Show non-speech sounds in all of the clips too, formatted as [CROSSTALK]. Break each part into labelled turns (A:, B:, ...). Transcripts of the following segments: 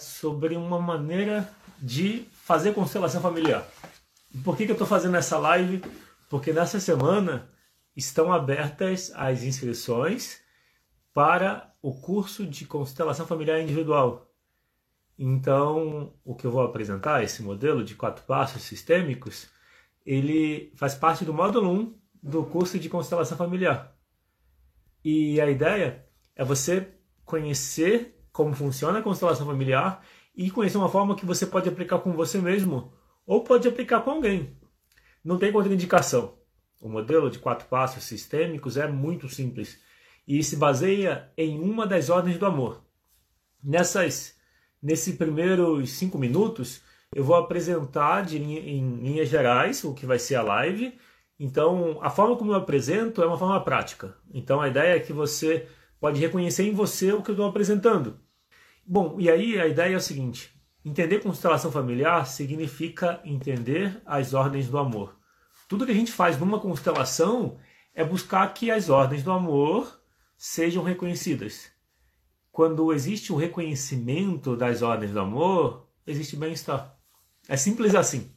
A: sobre uma maneira de fazer constelação familiar. Por que, que eu estou fazendo essa live? Porque nessa semana estão abertas as inscrições para o curso de constelação familiar individual. Então, o que eu vou apresentar, esse modelo de quatro passos sistêmicos, ele faz parte do módulo 1 do curso de constelação familiar. E a ideia é você conhecer como funciona a constelação familiar e conhecer uma forma que você pode aplicar com você mesmo ou pode aplicar com alguém. Não tem contraindicação. O modelo de quatro passos sistêmicos é muito simples e se baseia em uma das ordens do amor. Nessas, nesse primeiros cinco minutos, eu vou apresentar de, em linhas gerais o que vai ser a live. Então, a forma como eu apresento é uma forma prática. Então, a ideia é que você pode reconhecer em você o que eu estou apresentando. Bom, e aí a ideia é o seguinte: entender constelação familiar significa entender as ordens do amor. Tudo que a gente faz numa constelação é buscar que as ordens do amor sejam reconhecidas. Quando existe o reconhecimento das ordens do amor, existe bem-estar. É simples assim.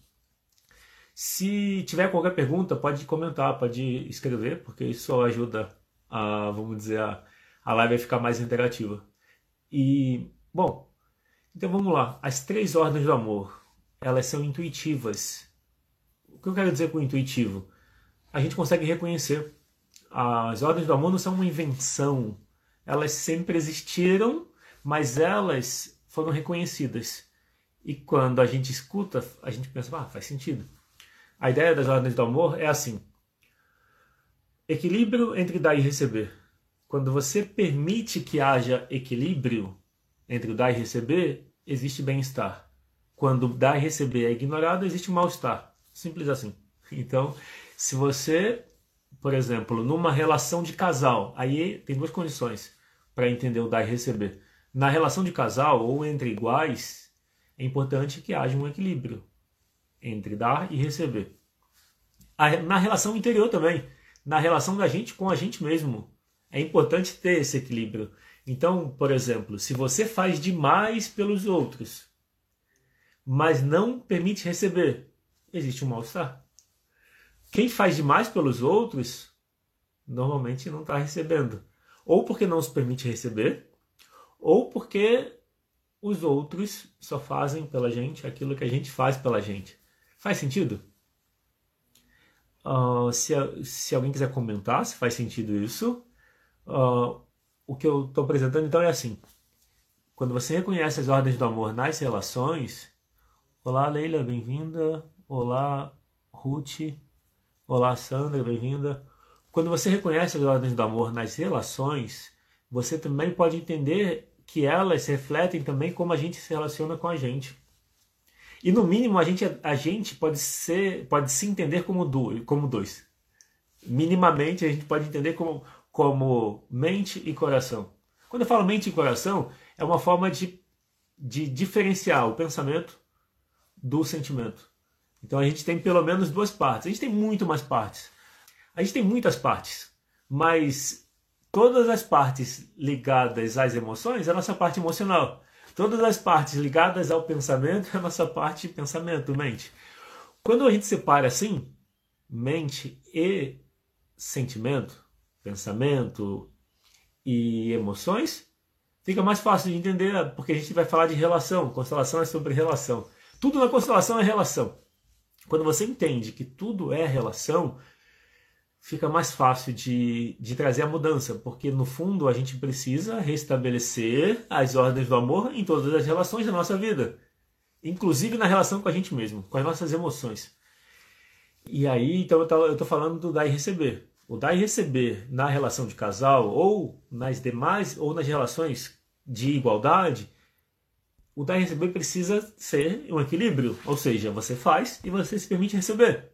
A: Se tiver qualquer pergunta, pode comentar, pode escrever, porque isso ajuda a, vamos dizer, a, a live a ficar mais interativa. E, bom, então vamos lá. As três ordens do amor, elas são intuitivas. O que eu quero dizer com intuitivo? A gente consegue reconhecer. As ordens do amor não são uma invenção. Elas sempre existiram, mas elas foram reconhecidas. E quando a gente escuta, a gente pensa, ah, faz sentido. A ideia das ordens do amor é assim: equilíbrio entre dar e receber. Quando você permite que haja equilíbrio entre o dar e receber, existe bem-estar. Quando dar e receber é ignorado, existe mal-estar. Simples assim. [LAUGHS] Então, se você, por exemplo, numa relação de casal, aí tem duas condições para entender o dar e receber. Na relação de casal ou entre iguais, é importante que haja um equilíbrio entre dar e receber. Na relação interior também, na relação da gente com a gente mesmo. É importante ter esse equilíbrio. Então, por exemplo, se você faz demais pelos outros, mas não permite receber, existe um mal-estar. Quem faz demais pelos outros, normalmente não está recebendo. Ou porque não se permite receber, ou porque os outros só fazem pela gente aquilo que a gente faz pela gente. Faz sentido? Uh, se, se alguém quiser comentar se faz sentido isso, Uh, o que eu estou apresentando então é assim: quando você reconhece as ordens do amor nas relações, olá Leila, bem-vinda, olá Ruth, olá Sandra, bem-vinda. Quando você reconhece as ordens do amor nas relações, você também pode entender que elas refletem também como a gente se relaciona com a gente. E no mínimo a gente, a gente pode ser, pode se entender como, como dois. Minimamente a gente pode entender como como mente e coração. Quando eu falo mente e coração, é uma forma de, de diferenciar o pensamento do sentimento. Então a gente tem pelo menos duas partes. A gente tem muito mais partes. A gente tem muitas partes, mas todas as partes ligadas às emoções é a nossa parte emocional. Todas as partes ligadas ao pensamento é a nossa parte pensamento, mente. Quando a gente separa assim, mente e sentimento, pensamento e emoções, fica mais fácil de entender, porque a gente vai falar de relação. Constelação é sobre relação. Tudo na constelação é relação. Quando você entende que tudo é relação, fica mais fácil de, de trazer a mudança, porque no fundo a gente precisa restabelecer as ordens do amor em todas as relações da nossa vida, inclusive na relação com a gente mesmo, com as nossas emoções. E aí, então eu estou falando do dar e receber o dar e receber na relação de casal ou nas demais ou nas relações de igualdade, o dar e receber precisa ser um equilíbrio, ou seja, você faz e você se permite receber.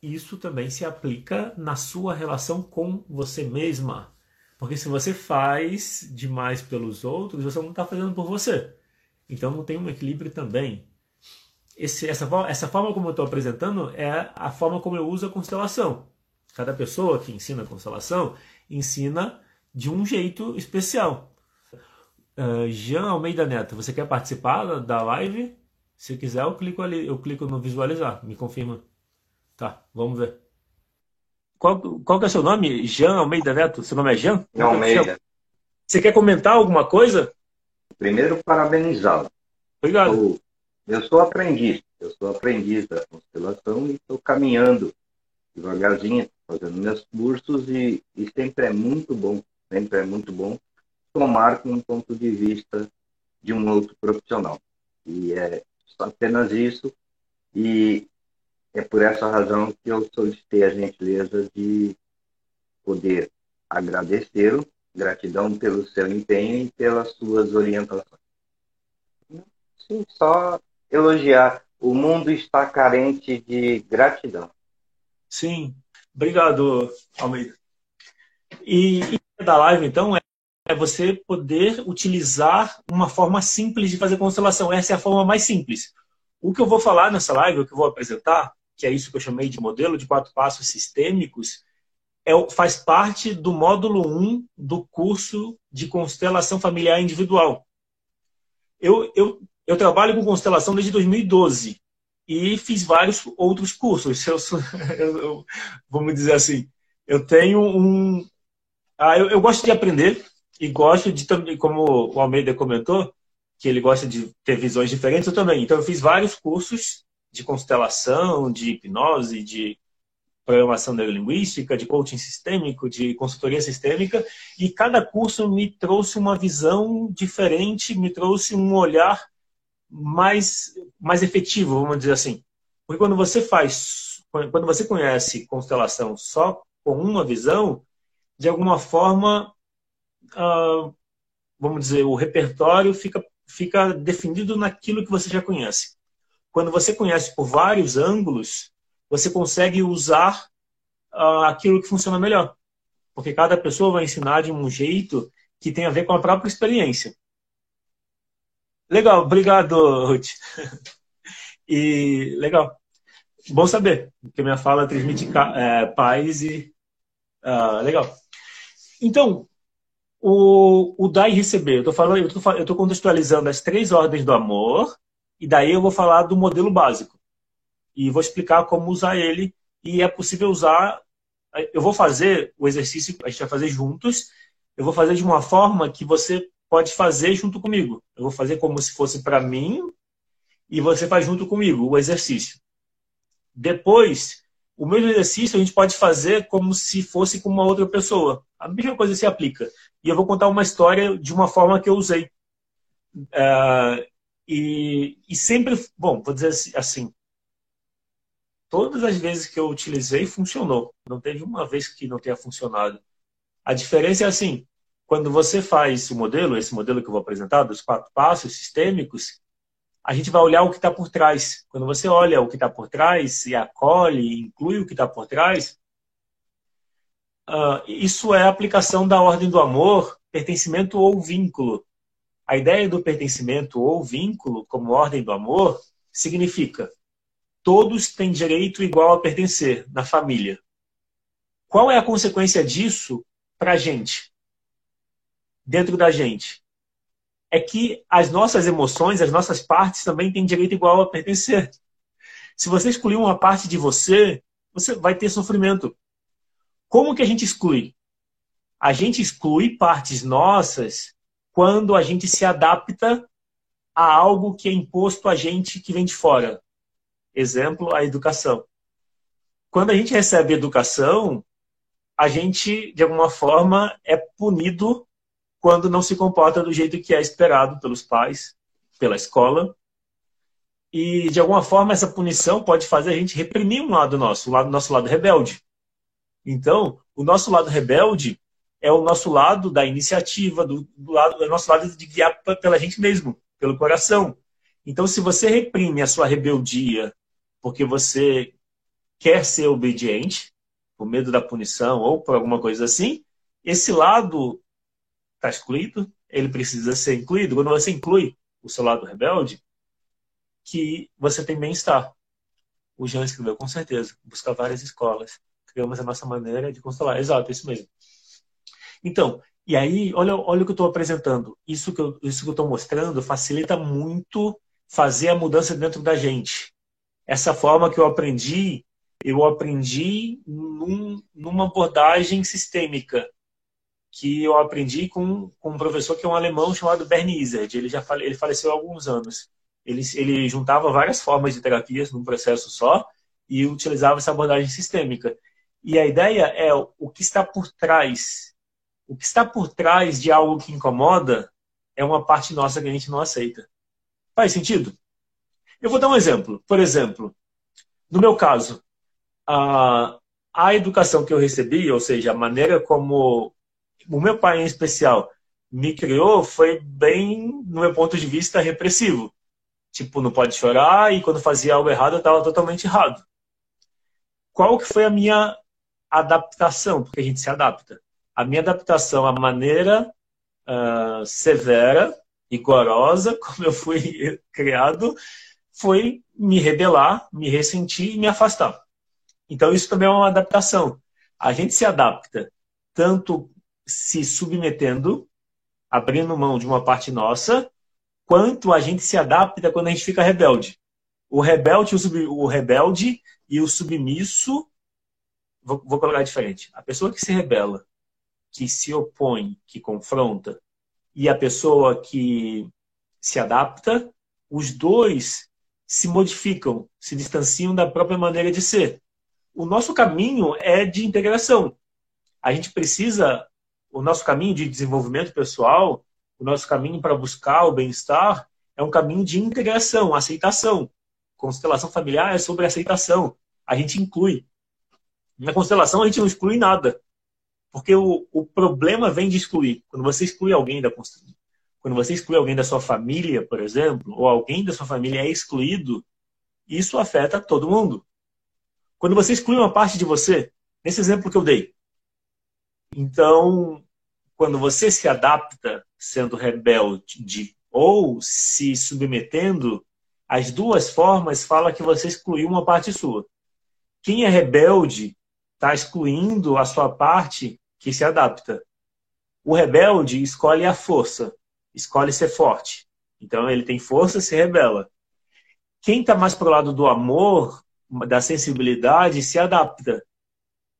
A: Isso também se aplica na sua relação com você mesma. Porque se você faz demais pelos outros, você não está fazendo por você. Então não tem um equilíbrio também. Esse, essa, essa forma como eu estou apresentando é a forma como eu uso a constelação. Cada pessoa que ensina constelação ensina de um jeito especial. Uh, Jean Almeida Neto, você quer participar da live? Se quiser, eu clico ali, eu clico no visualizar, me confirma. Tá, vamos ver. Qual, qual que é o seu nome? Jean Almeida Neto? Seu nome é Jean?
B: Jean Almeida.
A: Você quer comentar alguma coisa?
B: Primeiro, parabenizá-lo.
A: Obrigado.
B: Eu, eu sou aprendiz, eu sou aprendiz da constelação e estou caminhando devagarzinho, fazendo meus cursos e, e sempre é muito bom, sempre é muito bom tomar com um ponto de vista de um outro profissional. E é apenas isso. E é por essa razão que eu solicitei a gentileza de poder agradecê-lo, gratidão pelo seu empenho e pelas suas orientações. Sim, só elogiar. O mundo está carente de gratidão.
A: Sim, obrigado, Almeida. E, da live, então, é é você poder utilizar uma forma simples de fazer constelação. Essa é a forma mais simples. O que eu vou falar nessa live, o que eu vou apresentar, que é isso que eu chamei de modelo de quatro passos sistêmicos, é, faz parte do módulo 1 do curso de constelação familiar individual. Eu, eu, eu trabalho com constelação desde 2012 e fiz vários outros cursos. Eu, [LAUGHS] eu, eu, vamos dizer assim, eu tenho um. Ah, eu, eu gosto de aprender, e gosto de também, como o Almeida comentou, que ele gosta de ter visões diferentes, eu também. Então eu fiz vários cursos de constelação, de hipnose, de programação neurolinguística, de coaching sistêmico, de consultoria sistêmica, e cada curso me trouxe uma visão diferente, me trouxe um olhar mais, mais efetivo, vamos dizer assim. Porque quando você faz, quando você conhece constelação só com uma visão, de alguma forma uh, vamos dizer, o repertório fica, fica definido naquilo que você já conhece. Quando você conhece por vários ângulos, você consegue usar uh, aquilo que funciona melhor. Porque cada pessoa vai ensinar de um jeito que tem a ver com a própria experiência. Legal, obrigado, Ruth. e legal. Bom saber, que minha fala transmite é, paz e. Uh, legal. Então, o, o dar e receber. Eu tô falando, eu tô, eu tô contextualizando as três ordens do amor, e daí eu vou falar do modelo básico. E vou explicar como usar ele, e é possível usar. Eu vou fazer o exercício, a gente vai fazer juntos. Eu vou fazer de uma forma que você pode fazer junto comigo. Eu vou fazer como se fosse para mim, e você faz junto comigo o exercício. Depois, o mesmo exercício a gente pode fazer como se fosse com uma outra pessoa. A mesma coisa se aplica. E eu vou contar uma história de uma forma que eu usei. Uh, e, e, sempre, bom, vou dizer assim, assim, todas as vezes que eu utilizei funcionou. Não teve uma vez que não tenha funcionado. A diferença é assim, quando você faz o modelo, esse modelo que eu vou apresentar, dos quatro passos sistêmicos, a gente vai olhar o que está por trás. Quando você olha o que está por trás e acolhe, inclui o que está por trás, Uh, isso é a aplicação da ordem do amor, pertencimento ou vínculo. A ideia do pertencimento ou vínculo, como ordem do amor, significa todos têm direito igual a pertencer na família. Qual é a consequência disso para a gente? Dentro da gente? É que as nossas emoções, as nossas partes também têm direito igual a pertencer. Se você excluir uma parte de você, você vai ter sofrimento. Como que a gente exclui? A gente exclui partes nossas quando a gente se adapta a algo que é imposto a gente que vem de fora. Exemplo, a educação. Quando a gente recebe educação, a gente, de alguma forma, é punido quando não se comporta do jeito que é esperado pelos pais, pela escola. E, de alguma forma, essa punição pode fazer a gente reprimir um lado nosso, o lado, nosso lado rebelde. Então, o nosso lado rebelde é o nosso lado da iniciativa, do, do lado, é o nosso lado de guiar pela gente mesmo, pelo coração. Então, se você reprime a sua rebeldia porque você quer ser obediente, por medo da punição ou por alguma coisa assim, esse lado está excluído, ele precisa ser incluído. Quando você inclui o seu lado rebelde, que você tem bem-estar. O Jean escreveu com certeza, busca várias escolas criamos a nossa maneira de constelar. Exato, isso mesmo. Então, E aí, olha, olha o que eu estou apresentando. Isso que eu estou mostrando facilita muito fazer a mudança dentro da gente. Essa forma que eu aprendi, eu aprendi num, numa abordagem sistêmica, que eu aprendi com, com um professor que é um alemão chamado Bernie Izzard. Ele já fale, ele faleceu há alguns anos. Ele, ele juntava várias formas de terapias num processo só e utilizava essa abordagem sistêmica. E a ideia é o que está por trás o que está por trás de algo que incomoda é uma parte nossa que a gente não aceita. Faz sentido? Eu vou dar um exemplo. Por exemplo, no meu caso, a, a educação que eu recebi, ou seja, a maneira como o meu pai em especial me criou, foi bem, no meu ponto de vista, repressivo. Tipo, não pode chorar e quando fazia algo errado eu estava totalmente errado. Qual que foi a minha adaptação? Porque a gente se adapta a minha adaptação à maneira uh, severa, rigorosa, [LAUGHS] como eu fui criado, foi me rebelar, me ressentir e me afastar. Então, isso também é uma adaptação. A gente se adapta tanto se submetendo, abrindo mão de uma parte nossa, quanto a gente se adapta quando a gente fica rebelde. O rebelde, o, sub, o rebelde e o submisso, vou, vou colocar diferente. A pessoa que se rebela que se opõe, que confronta, e a pessoa que se adapta, os dois se modificam, se distanciam da própria maneira de ser. O nosso caminho é de integração. A gente precisa, o nosso caminho de desenvolvimento pessoal, o nosso caminho para buscar o bem-estar, é um caminho de integração, aceitação. Constelação familiar é sobre aceitação. A gente inclui. Na constelação, a gente não exclui nada. Porque o, o problema vem de excluir. Quando você exclui alguém da construção, quando você exclui alguém da sua família, por exemplo, ou alguém da sua família é excluído, isso afeta todo mundo. Quando você exclui uma parte de você, nesse exemplo que eu dei. Então, quando você se adapta sendo rebelde ou se submetendo, as duas formas fala que você excluiu uma parte sua. Quem é rebelde está excluindo a sua parte que se adapta. O rebelde escolhe a força, escolhe ser forte. Então ele tem força, se rebela. Quem está mais para o lado do amor, da sensibilidade, se adapta.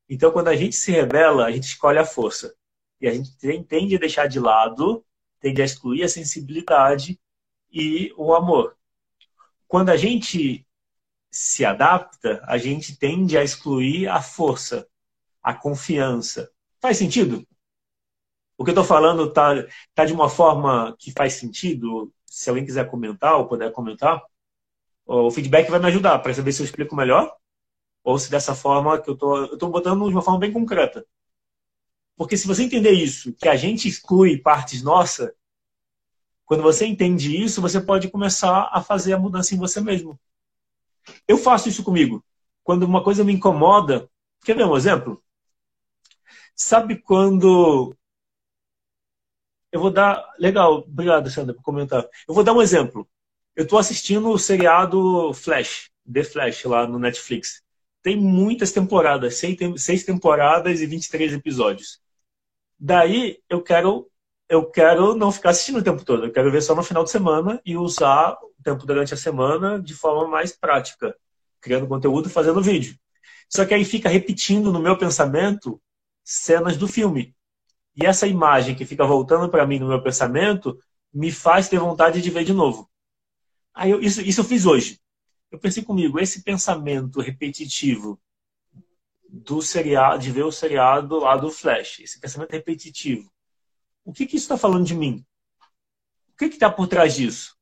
A: Então quando a gente se rebela, a gente escolhe a força. E a gente tende a deixar de lado, tende a excluir a sensibilidade e o amor. Quando a gente se adapta, a gente tende a excluir a força, a confiança, Faz sentido? O que eu estou falando está tá de uma forma que faz sentido? Se alguém quiser comentar ou puder comentar, o feedback vai me ajudar para saber se eu explico melhor ou se dessa forma que eu tô, estou botando de uma forma bem concreta. Porque se você entender isso, que a gente exclui partes nossas, quando você entende isso, você pode começar a fazer a mudança em você mesmo. Eu faço isso comigo. Quando uma coisa me incomoda, quer ver um exemplo? Sabe quando. Eu vou dar. Legal, obrigado, Sandra, por comentar. Eu vou dar um exemplo. Eu estou assistindo o seriado Flash, The Flash, lá no Netflix. Tem muitas temporadas, seis temporadas e 23 episódios. Daí eu quero eu quero não ficar assistindo o tempo todo. Eu quero ver só no final de semana e usar o tempo durante a semana de forma mais prática, criando conteúdo fazendo vídeo. Só que aí fica repetindo no meu pensamento cenas do filme. E essa imagem que fica voltando para mim no meu pensamento me faz ter vontade de ver de novo. Aí eu, isso, isso eu fiz hoje. Eu pensei comigo, esse pensamento repetitivo do seriado, de ver o seriado lá do Flash, esse pensamento repetitivo, o que, que isso está falando de mim? O que está por trás disso?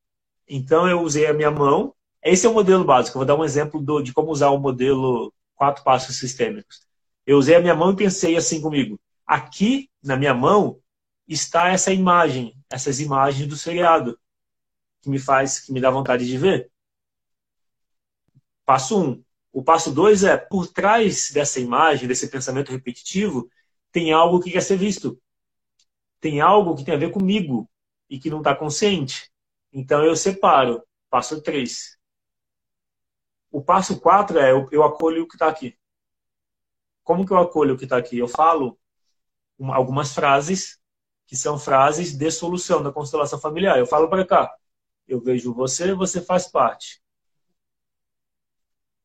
A: Então eu usei a minha mão. Esse é o modelo básico. Eu vou dar um exemplo do, de como usar o modelo quatro passos sistêmicos. Eu usei a minha mão e pensei assim comigo: aqui na minha mão está essa imagem, essas imagens do seriado que me faz, que me dá vontade de ver. Passo um. O passo dois é por trás dessa imagem, desse pensamento repetitivo, tem algo que quer ser visto. Tem algo que tem a ver comigo e que não está consciente. Então eu separo. Passo três. O passo quatro é eu, eu acolho o que está aqui. Como que eu acolho o que está aqui? Eu falo algumas frases que são frases de solução da constelação familiar. Eu falo para cá, eu vejo você, você faz parte.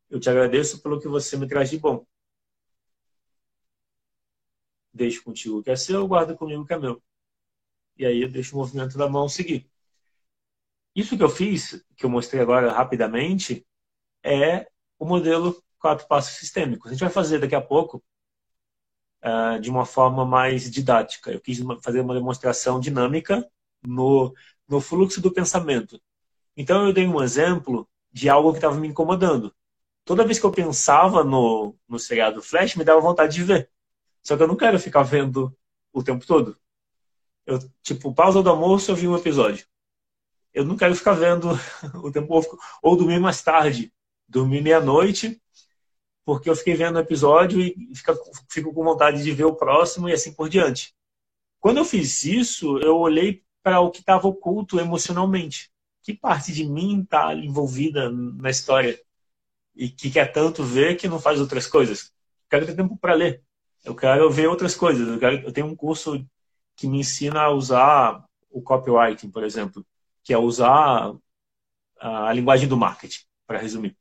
A: Eu te agradeço pelo que você me traz de bom. Deixo contigo o que é seu, guardo comigo o que é meu. E aí eu deixo o movimento da mão seguir. Isso que eu fiz, que eu mostrei agora rapidamente, é o modelo quatro passos sistêmicos. A gente vai fazer daqui a pouco uh, de uma forma mais didática. Eu quis fazer uma demonstração dinâmica no, no fluxo do pensamento. Então eu dei um exemplo de algo que estava me incomodando. Toda vez que eu pensava no, no seriado Flash, me dava vontade de ver. Só que eu não quero ficar vendo o tempo todo. Eu, tipo, pausa do almoço, eu vi um episódio. Eu não quero ficar vendo [LAUGHS] o tempo ou dormir mais tarde, dormir meia-noite porque eu fiquei vendo o episódio e fica, fico com vontade de ver o próximo e assim por diante. Quando eu fiz isso, eu olhei para o que estava oculto emocionalmente. Que parte de mim está envolvida na história e que quer tanto ver que não faz outras coisas? quero ter tempo para ler. Eu quero ver outras coisas. Eu, quero, eu tenho um curso que me ensina a usar o copywriting, por exemplo, que é usar a linguagem do marketing, para resumir.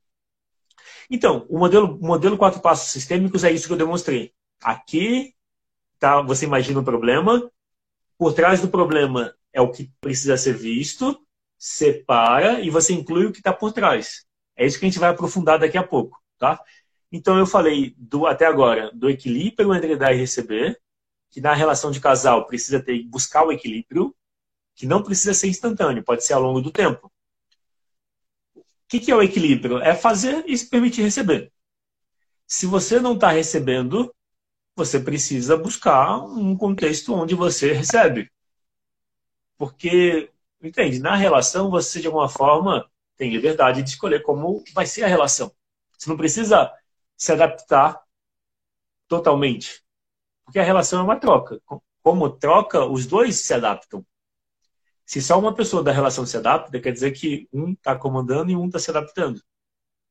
A: Então, o modelo, o modelo quatro passos sistêmicos é isso que eu demonstrei. Aqui, tá, você imagina o problema, por trás do problema é o que precisa ser visto, separa e você inclui o que está por trás. É isso que a gente vai aprofundar daqui a pouco, tá? Então eu falei do até agora do equilíbrio entre dar e receber, que na relação de casal precisa ter buscar o equilíbrio, que não precisa ser instantâneo, pode ser ao longo do tempo. O que, que é o equilíbrio? É fazer e se permitir receber. Se você não está recebendo, você precisa buscar um contexto onde você recebe. Porque, entende, na relação você, de alguma forma, tem liberdade de escolher como vai ser a relação. Você não precisa se adaptar totalmente. Porque a relação é uma troca. Como troca, os dois se adaptam. Se só uma pessoa da relação se adapta, quer dizer que um está comandando e um está se adaptando.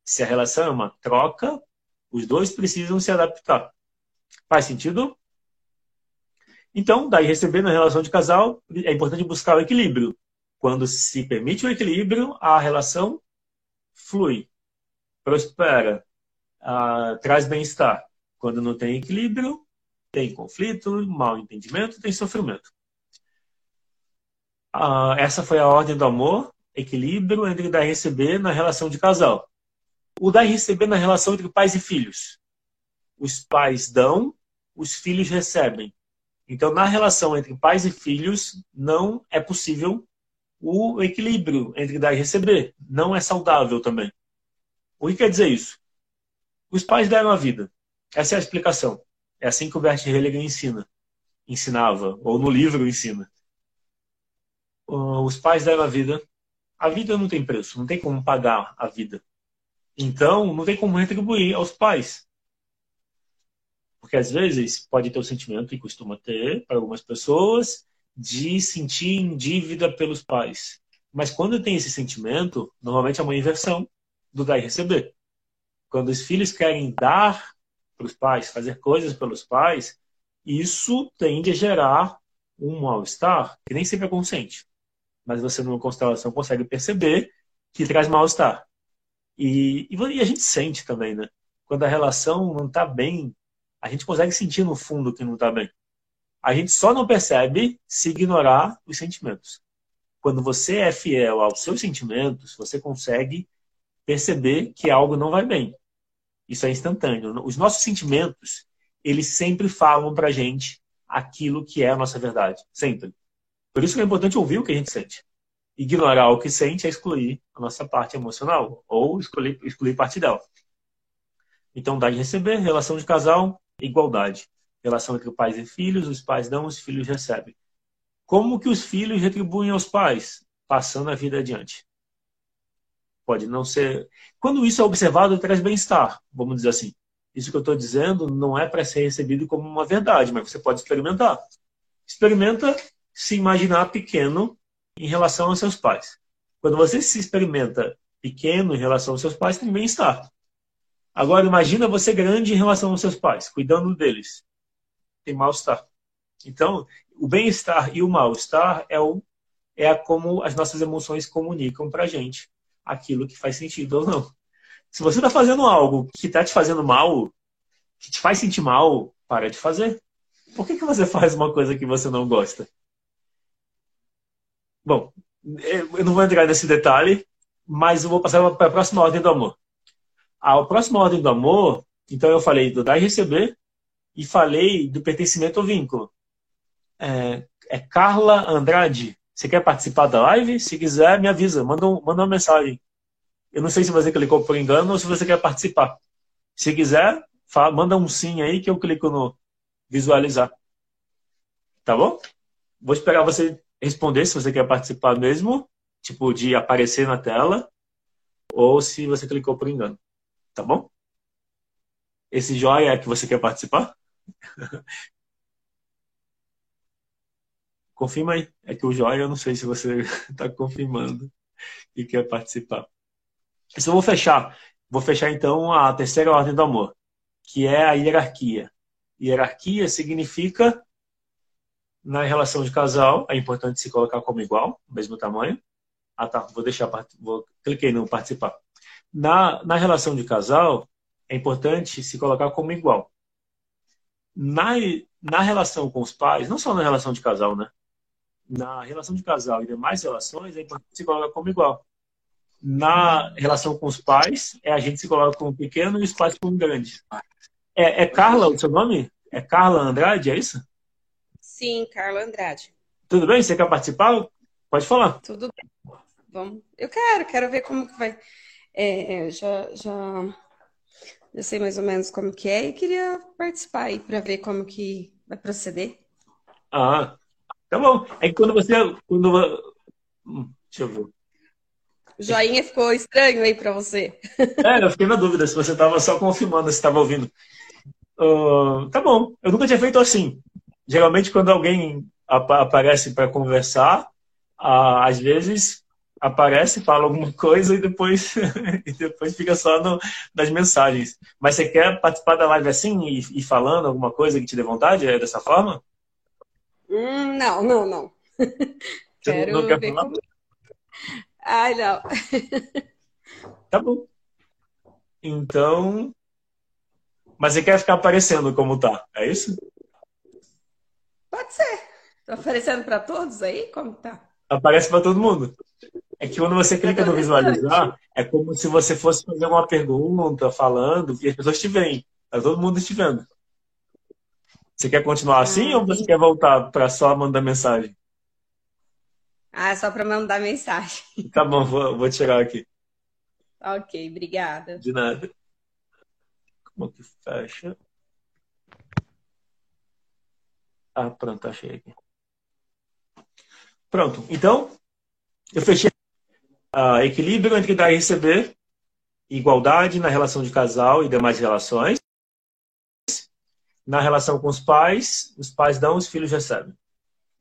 A: Se a relação é uma troca, os dois precisam se adaptar. Faz sentido? Então, daí receber na relação de casal, é importante buscar o equilíbrio. Quando se permite o equilíbrio, a relação flui, prospera, uh, traz bem-estar. Quando não tem equilíbrio, tem conflito, mal entendimento, tem sofrimento. Uh, essa foi a ordem do amor, equilíbrio entre dar e receber na relação de casal. O dar e receber na relação entre pais e filhos. Os pais dão, os filhos recebem. Então, na relação entre pais e filhos, não é possível o equilíbrio entre dar e receber. Não é saudável também. O que quer dizer isso? Os pais deram a vida. Essa é a explicação. É assim que o Bert Hellinger ensina. Ensinava, ou no livro ensina os pais deram a vida. A vida não tem preço, não tem como pagar a vida. Então, não tem como retribuir aos pais. Porque às vezes pode ter o sentimento, e costuma ter para algumas pessoas, de sentir em dívida pelos pais. Mas quando tem esse sentimento, normalmente é uma inversão do dar e receber. Quando os filhos querem dar para os pais, fazer coisas pelos pais, isso tende a gerar um mal-estar que nem sempre é consciente mas você numa constelação consegue perceber que traz mal-estar. E, e, a gente sente também, né? Quando a relação não está bem, a gente consegue sentir no fundo que não está bem. A gente só não percebe se ignorar os sentimentos. Quando você é fiel aos seus sentimentos, você consegue perceber que algo não vai bem. Isso é instantâneo. Os nossos sentimentos, eles sempre falam pra gente aquilo que é a nossa verdade. Sempre. Por isso que é importante ouvir o que a gente sente. Ignorar o que sente é excluir a nossa parte emocional, ou excluir, excluir parte dela. Então, dar e receber, relação de casal, igualdade. Relação entre pais e filhos, os pais dão, os filhos recebem. Como que os filhos retribuem aos pais? Passando a vida adiante. Pode não ser. Quando isso é observado, traz bem-estar, vamos dizer assim. Isso que eu estou dizendo não é para ser recebido como uma verdade, mas você pode experimentar. Experimenta se imaginar pequeno em relação aos seus pais. Quando você se experimenta pequeno em relação aos seus pais, tem bem-estar. Agora, imagina você grande em relação aos seus pais, cuidando deles. Tem mal-estar. Então, o bem-estar e o mal-estar é, o, é como as nossas emoções comunicam para gente aquilo que faz sentido ou não. Se você está fazendo algo que está te fazendo mal, que te faz sentir mal, para de fazer. Por que, que você [LAUGHS] faz uma coisa que você não gosta? Bom, eu não vou entrar nesse detalhe, mas eu vou passar para a próxima ordem do amor. A próxima ordem do amor, então eu falei do dar e receber e falei do pertencimento ao vínculo. É, é Carla Andrade. Você quer participar da live? Se quiser, me avisa, manda, um, manda uma mensagem. Eu não sei se você clicou por engano ou se você quer participar. Se quiser, fala, manda um sim aí que eu clico no visualizar. Tá bom? Vou esperar você responder se você quer participar mesmo, tipo de aparecer na tela, ou se você clicou por engano. Tá bom? Esse joia é que você quer participar? [LAUGHS] Confirma aí. É que o joia eu não sei se você está [LAUGHS] confirmando e quer participar. Isso eu vou fechar. Vou fechar então a terceira ordem do amor, que é a hierarquia. Hierarquia significa na relação de casal, é importante se colocar como igual, mesmo tamanho. Ah, tá. Vou deixar, vou, cliquei no participar. Na, na relação de casal, é importante se colocar como igual. Na, na relação com os pais, não só na relação de casal, né? Na relação de casal e demais relações, é importante se colocar como igual. Na relação com os pais, é a gente se coloca como pequeno e os pais como grandes. É, é Carla o seu nome? É Carla Andrade, é isso?
C: Sim, Carla Andrade.
A: Tudo bem? Você quer participar? Pode falar.
C: Tudo bem. Vamos. Eu quero, quero ver como que vai. É, já, já, já sei mais ou menos como que é e queria participar aí para ver como que vai proceder.
A: Ah, tá bom. É que quando você. Quando... Hum, deixa eu ver. O
C: joinha ficou estranho aí para você.
A: É, eu fiquei na dúvida se você estava só confirmando se estava ouvindo. Uh, tá bom. Eu nunca tinha feito assim geralmente quando alguém ap aparece para conversar, às vezes aparece, fala alguma coisa e depois, [LAUGHS] e depois fica só no, nas mensagens. Mas você quer participar da live assim e, e falando alguma coisa que te dê vontade? É dessa forma?
C: Hum, não, não, não. [LAUGHS]
A: Você Quero não quer falar? Como...
C: Ai, não. [LAUGHS]
A: tá bom. Então. Mas você quer ficar aparecendo como tá, é isso?
C: Pode ser. Tá aparecendo para todos aí? Como tá?
A: Aparece para todo mundo. É que quando você clica no visualizar, é como se você fosse fazer uma pergunta, falando, e as pessoas te veem. Tá todo mundo te vendo. Você quer continuar assim ah, ou você quer voltar para só mandar mensagem?
C: Ah, só para mandar mensagem. [LAUGHS]
A: Tá bom, vou, vou tirar aqui.
C: Ok, obrigada.
A: De nada. Como que fecha? Ah, pronto, achei aqui. Pronto, então, eu fechei uh, equilíbrio entre dar e receber, igualdade na relação de casal e demais relações. Na relação com os pais, os pais dão, os filhos recebem.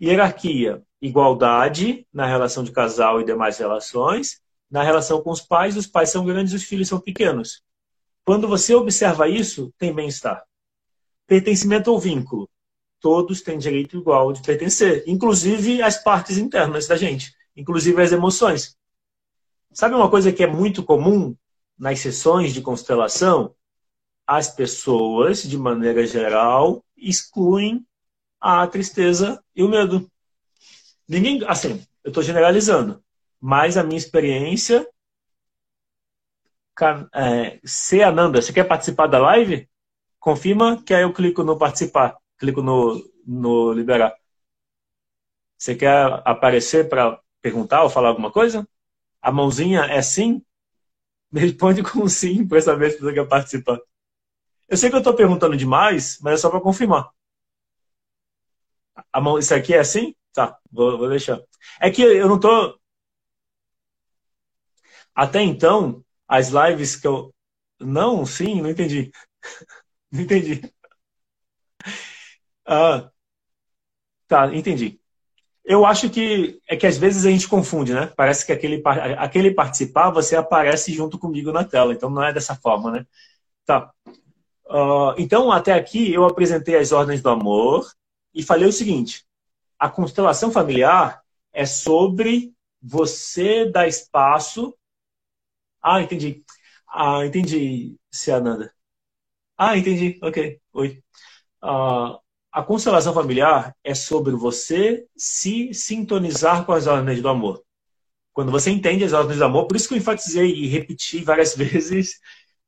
A: Hierarquia, igualdade na relação de casal e demais relações. Na relação com os pais, os pais são grandes, os filhos são pequenos. Quando você observa isso, tem bem-estar. Pertencimento ou vínculo todos têm direito igual de pertencer, inclusive as partes internas da gente, inclusive as emoções. Sabe uma coisa que é muito comum nas sessões de constelação? As pessoas, de maneira geral, excluem a tristeza e o medo. Ninguém, assim, eu estou generalizando, mas a minha experiência. É, C. Ananda, você quer participar da live? Confirma que aí eu clico no participar clico no, no liberar. Você quer aparecer para perguntar ou falar alguma coisa? A mãozinha é sim? [LAUGHS] Responde com sim para saber se você quer participar. Eu sei que eu estou perguntando demais, mas é só para confirmar. A mão, isso aqui é assim? Tá, vou, vou deixar. É que eu não estou. Até então, as lives que eu. Não, sim, não entendi. [LAUGHS] não entendi. Ah, tá, entendi. Eu acho que é que às vezes a gente confunde, né? Parece que aquele, aquele participar, você aparece junto comigo na tela. Então não é dessa forma, né? Tá. Uh, então, até aqui eu apresentei as ordens do amor e falei o seguinte: a constelação familiar é sobre você dar espaço. Ah, entendi. Ah, entendi, Ciananda. Ah, entendi. Ok. Oi. Ah, a constelação familiar é sobre você se sintonizar com as ordens do amor. Quando você entende as ordens do amor, por isso que eu enfatizei e repeti várias [LAUGHS] vezes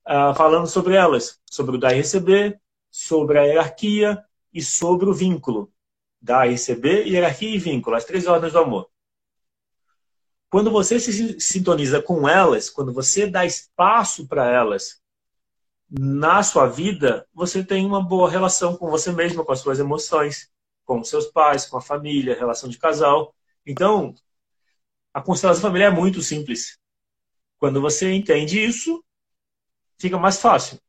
A: uh, falando sobre elas, sobre o dar e receber, sobre a hierarquia e sobre o vínculo. Dar e receber, hierarquia e vínculo, as três ordens do amor. Quando você se sintoniza com elas, quando você dá espaço para elas na sua vida, você tem uma boa relação com você mesmo, com as suas emoções, com seus pais, com a família, relação de casal. Então, a constelação familiar é muito simples. Quando você entende isso, fica mais fácil.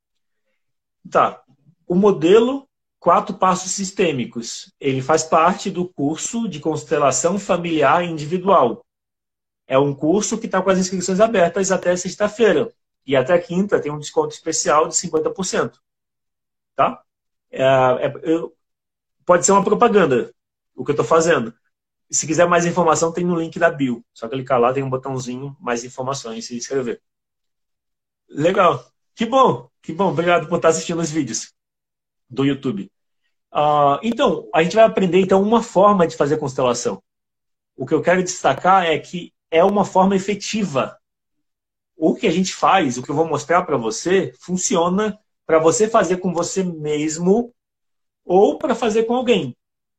A: Tá. O modelo Quatro Passos Sistêmicos, ele faz parte do curso de constelação familiar individual. É um curso que está com as inscrições abertas até sexta-feira. E até quinta tem um desconto especial de 50%. Tá? É, é, eu, pode ser uma propaganda, o que eu estou fazendo. Se quiser mais informação, tem no link da bio. Só clicar lá, tem um botãozinho, mais informações e escrever. Legal. Que bom, que bom. Obrigado por estar assistindo os vídeos do YouTube. Uh, então, a gente vai aprender então uma forma de fazer constelação. O que eu quero destacar é que é uma forma efetiva. O que a gente faz, o que eu vou mostrar para você, funciona para você fazer com você mesmo ou para fazer com alguém.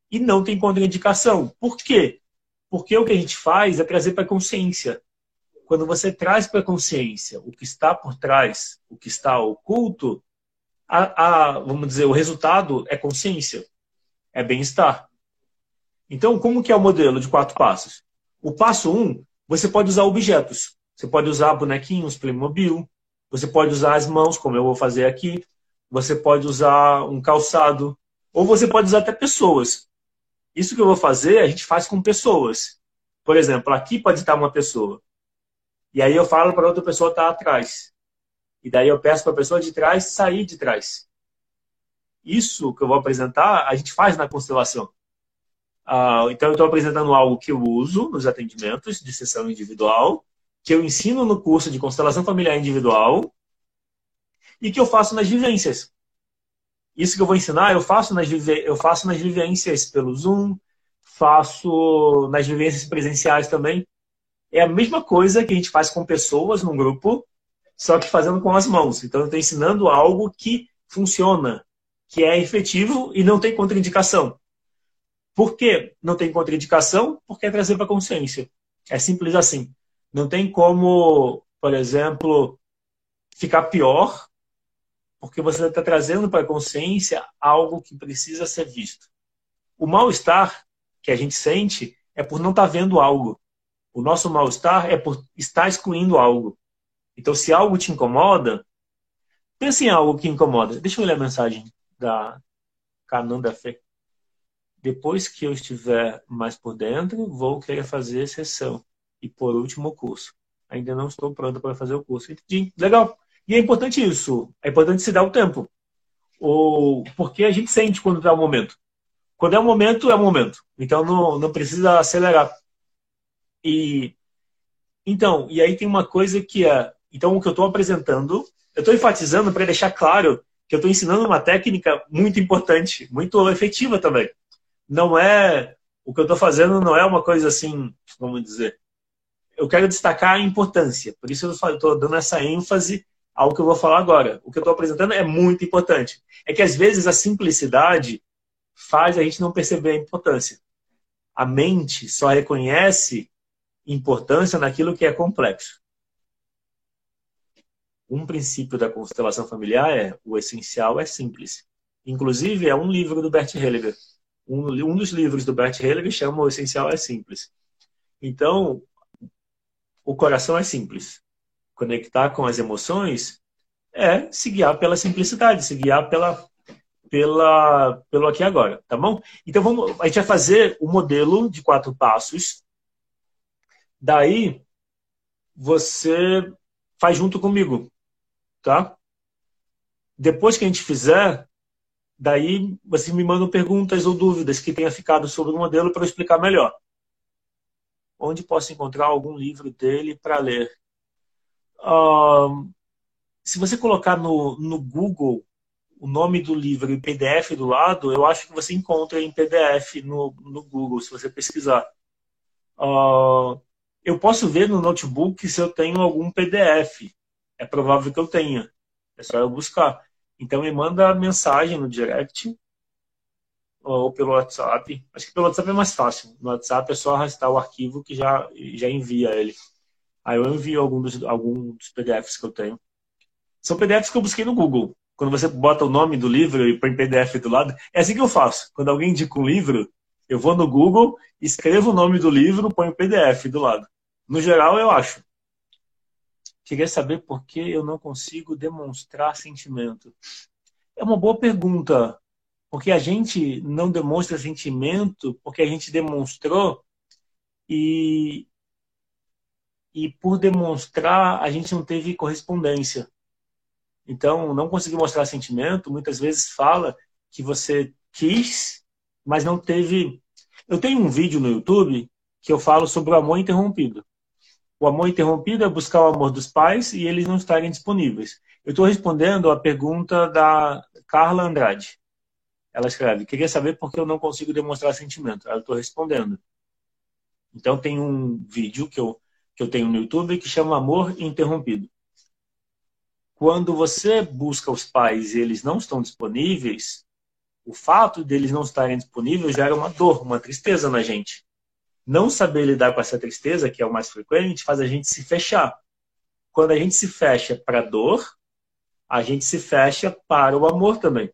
A: E não tem contraindicação. Por quê? Porque o que a gente faz é trazer para a consciência quando você traz para a consciência o que está por trás, o que está oculto, a, a, vamos dizer, o resultado é consciência, é bem-estar. Então, como que é o modelo de quatro passos? O passo um, você pode usar objetos. Você pode usar bonequinhos, Playmobil. Você pode usar as mãos, como eu vou fazer aqui. Você pode usar um calçado. Ou você pode usar até pessoas. Isso que eu vou fazer, a gente faz com pessoas. Por exemplo, aqui pode estar uma pessoa. E aí eu falo para outra pessoa estar tá atrás. E daí eu peço para a pessoa de trás sair de trás. Isso que eu vou apresentar, a gente faz na constelação. Ah, então eu estou apresentando algo que eu uso nos atendimentos de sessão individual, que eu ensino no curso de constelação familiar individual e que eu faço nas vivências. Isso que eu vou ensinar, eu faço nas, eu faço nas vivências pelo Zoom, faço nas vivências presenciais também é a mesma coisa que a gente faz com pessoas num grupo, só que fazendo com as mãos. Então, eu estou ensinando algo que funciona, que é efetivo e não tem contraindicação. Por que não tem contraindicação? Porque é trazer para a consciência. É simples assim. Não tem como, por exemplo, ficar pior, porque você está trazendo para a consciência algo que precisa ser visto. O mal-estar que a gente sente é por não estar tá vendo algo. O nosso mal-estar é por estar excluindo algo. Então, se algo te incomoda, pense em algo que incomoda. Deixa eu ler a mensagem da Cananda Fê. Depois que eu estiver mais por dentro, vou querer fazer sessão. E por último, o curso. Ainda não estou pronto para fazer o curso. Entendi. Legal. E é importante isso. É importante se dar o tempo. Ou porque a gente sente quando está o momento. Quando é o momento, é o momento. Então não, não precisa acelerar. E então, e aí tem uma coisa que é, então o que eu estou apresentando, eu estou enfatizando para deixar claro que eu estou ensinando uma técnica muito importante, muito efetiva também. Não é o que eu estou fazendo não é uma coisa assim, vamos dizer. Eu quero destacar a importância, por isso eu estou dando essa ênfase ao que eu vou falar agora. O que eu estou apresentando é muito importante. É que às vezes a simplicidade faz a gente não perceber a importância. A mente só reconhece importância naquilo que é complexo. Um princípio da constelação familiar é o essencial é simples. Inclusive, é um livro do Bert Hellinger. Um, um dos livros do Bert Hellinger chama O Essencial é Simples. Então, o coração é simples. Conectar com as emoções é se guiar pela simplicidade, se guiar pela, pela, pelo aqui e agora, tá bom? Então, vamos, a gente vai fazer o modelo de quatro passos Daí, você faz junto comigo, tá? Depois que a gente fizer, daí vocês me mandam perguntas ou dúvidas que tenha ficado sobre o modelo para eu explicar melhor. Onde posso encontrar algum livro dele para ler? Uh, se você colocar no, no Google o nome do livro e PDF do lado, eu acho que você encontra em PDF no, no Google, se você pesquisar. Uh, eu posso ver no notebook se eu tenho algum PDF. É provável que eu tenha. É só eu buscar. Então me manda mensagem no direct ou pelo WhatsApp. Acho que pelo WhatsApp é mais fácil. No WhatsApp é só arrastar o arquivo que já, já envia ele. Aí eu envio algum dos, algum dos PDFs que eu tenho. São PDFs que eu busquei no Google. Quando você bota o nome do livro e põe PDF do lado, é assim que eu faço. Quando alguém indica um livro, eu vou no Google, escrevo o nome do livro, ponho o PDF do lado. No geral, eu acho. Queria saber por que eu não consigo demonstrar sentimento. É uma boa pergunta, porque a gente não demonstra sentimento porque a gente demonstrou e, e por demonstrar a gente não teve correspondência. Então, não conseguir mostrar sentimento, muitas vezes fala que você quis, mas não teve. Eu tenho um vídeo no YouTube que eu falo sobre o amor interrompido. O amor interrompido é buscar o amor dos pais e eles não estarem disponíveis. Eu estou respondendo a pergunta da Carla Andrade. Ela escreve: Queria saber por que eu não consigo demonstrar sentimento. Eu estou respondendo. Então, tem um vídeo que eu, que eu tenho no YouTube que chama Amor Interrompido. Quando você busca os pais e eles não estão disponíveis, o fato deles não estarem disponíveis gera uma dor, uma tristeza na gente. Não saber lidar com essa tristeza, que é o mais frequente, faz a gente se fechar. Quando a gente se fecha para a dor, a gente se fecha para o amor também.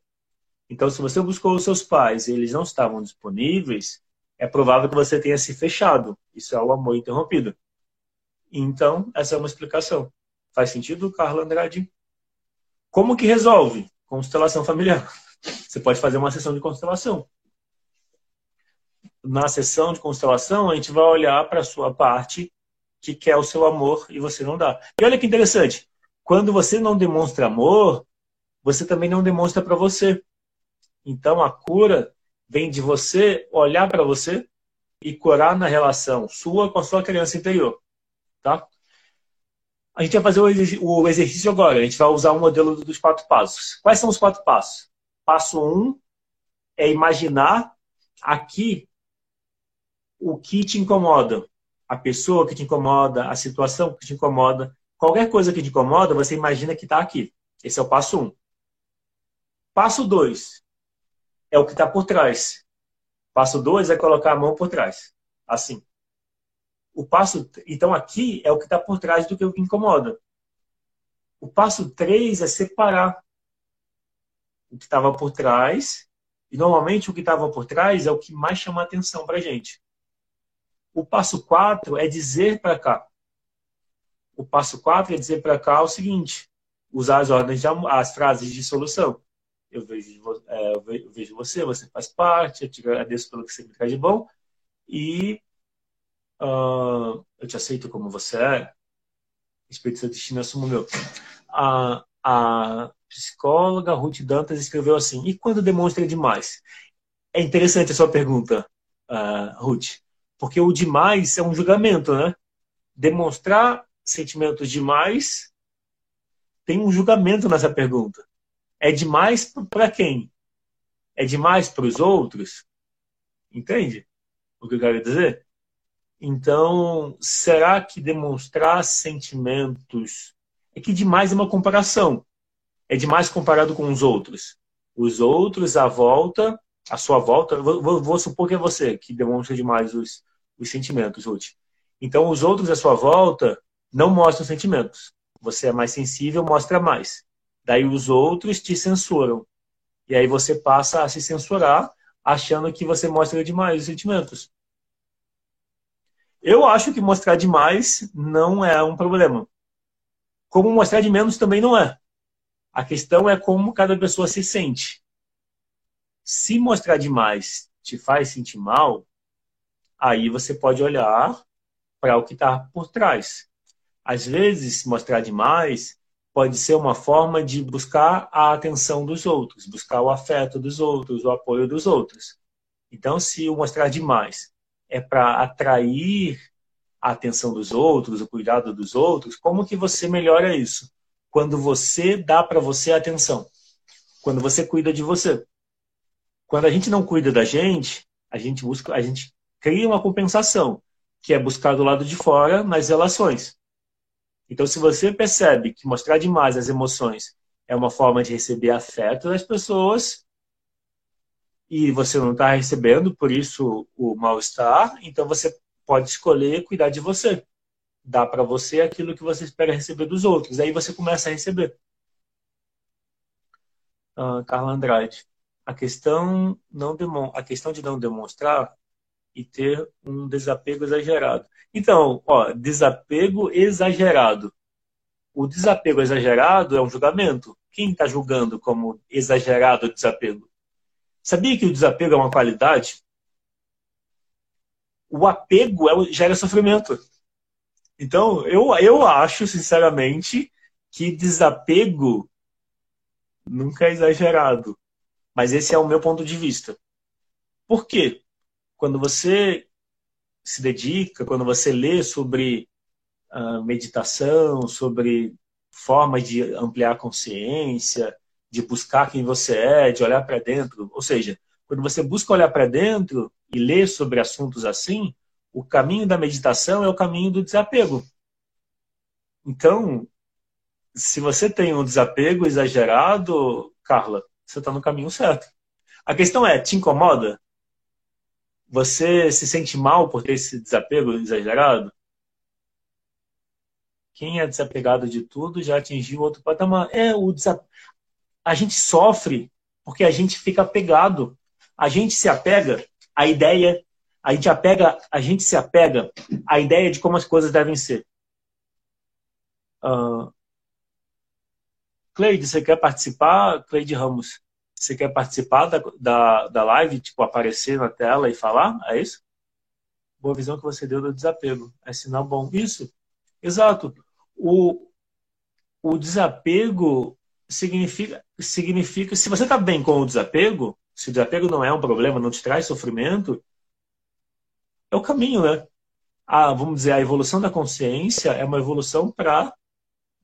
A: Então, se você buscou os seus pais e eles não estavam disponíveis, é provável que você tenha se fechado. Isso é o amor interrompido. Então, essa é uma explicação. Faz sentido, Carla Andrade? Como que resolve? Constelação familiar. [LAUGHS] Você pode fazer uma sessão de constelação. Na sessão de constelação, a gente vai olhar para a sua parte que quer o seu amor e você não dá. E olha que interessante. Quando você não demonstra amor, você também não demonstra para você. Então a cura vem de você olhar para você e curar na relação sua com a sua criança interior. Tá? A gente vai fazer o exercício agora. A gente vai usar o modelo dos quatro passos. Quais são os quatro passos? Passo um é imaginar aqui o que te incomoda. A pessoa que te incomoda, a situação que te incomoda. Qualquer coisa que te incomoda, você imagina que está aqui. Esse é o passo um. Passo dois é o que está por trás. Passo dois é colocar a mão por trás. Assim. O passo, então aqui é o que está por trás do que incomoda. O passo 3 é separar o que estava por trás. E normalmente o que estava por trás é o que mais chama atenção para gente. O passo 4 é dizer para cá. O passo 4 é dizer para cá o seguinte: usar as ordens, de, as frases de solução. Eu vejo, eu vejo você, você faz parte, eu te agradeço pelo que você me traz de bom. E uh, eu te aceito como você é, Espírito Santo Destino assumo meu. A, a psicóloga Ruth Dantas escreveu assim, e quando demonstra demais? É interessante a sua pergunta, uh, Ruth, porque o demais é um julgamento, né? Demonstrar sentimentos demais tem um julgamento nessa pergunta. É demais para quem? É demais para os outros? Entende o que eu quero dizer? Então, será que demonstrar sentimentos é que demais é uma comparação? É demais comparado com os outros. Os outros à volta, à sua volta, vou, vou supor que é você que demonstra demais os, os sentimentos, Ruth. Então, os outros à sua volta não mostram sentimentos. Você é mais sensível, mostra mais. Daí os outros te censuram. E aí você passa a se censurar, achando que você mostra demais os sentimentos. Eu acho que mostrar demais não é um problema. Como mostrar de menos também não é. A questão é como cada pessoa se sente. Se mostrar demais te faz sentir mal, aí você pode olhar para o que está por trás. Às vezes, mostrar demais pode ser uma forma de buscar a atenção dos outros, buscar o afeto dos outros, o apoio dos outros. Então, se o mostrar demais é para atrair a atenção dos outros, o cuidado dos outros, como que você melhora isso? Quando você dá para você atenção. Quando você cuida de você. Quando a gente não cuida da gente, a gente busca, a gente cria uma compensação, que é buscar do lado de fora nas relações. Então, se você percebe que mostrar demais as emoções é uma forma de receber afeto das pessoas e você não está recebendo, por isso o mal-estar, então você pode escolher cuidar de você. Dá para você aquilo que você espera receber dos outros. Aí você começa a receber. Uh, Carla Andrade. A questão, não a questão de não demonstrar e ter um desapego exagerado. Então, ó, desapego exagerado. O desapego exagerado é um julgamento. Quem está julgando como exagerado o desapego? Sabia que o desapego é uma qualidade? O apego é, gera sofrimento. Então, eu, eu acho, sinceramente, que desapego nunca é exagerado. Mas esse é o meu ponto de vista. Por quê? Quando você se dedica, quando você lê sobre uh, meditação, sobre formas de ampliar a consciência, de buscar quem você é, de olhar para dentro, ou seja, quando você busca olhar para dentro e ler sobre assuntos assim, o caminho da meditação é o caminho do desapego. Então, se você tem um desapego exagerado, Carla, você está no caminho certo. A questão é, te incomoda? Você se sente mal por ter esse desapego exagerado? Quem é desapegado de tudo já atingiu outro patamar. É o desapego. A gente sofre porque a gente fica apegado. A gente se apega à ideia, a gente apega, a gente se apega à ideia de como as coisas devem ser. Uh, Cleide, você quer participar? Cleide Ramos, você quer participar da, da, da live, tipo, aparecer na tela e falar? É isso? Boa visão que você deu do desapego. É sinal bom. Isso, exato. O, o desapego significa, significa, se você está bem com o desapego, se o desapego não é um problema, não te traz sofrimento, é o caminho, né? A, vamos dizer, a evolução da consciência é uma evolução para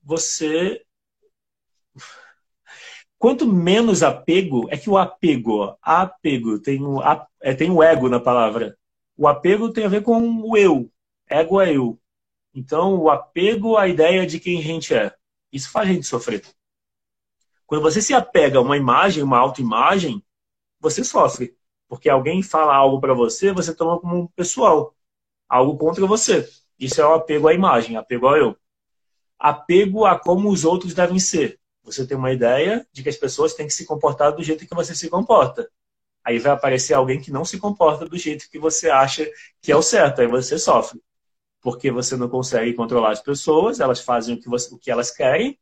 A: você Quanto menos apego, é que o apego, apego, tem o, é, tem o ego na palavra. O apego tem a ver com o eu. Ego é eu. Então, o apego à ideia de quem a gente é. Isso faz a gente sofrer. Quando você se apega a uma imagem, uma autoimagem, você sofre. Porque alguém fala algo para você, você toma como pessoal. Algo contra você. Isso é o apego à imagem, apego ao eu. Apego a como os outros devem ser. Você tem uma ideia de que as pessoas têm que se comportar do jeito que você se comporta. Aí vai aparecer alguém que não se comporta do jeito que você acha que é o certo. Aí você sofre. Porque você não consegue controlar as pessoas, elas fazem o que, você, o que elas querem.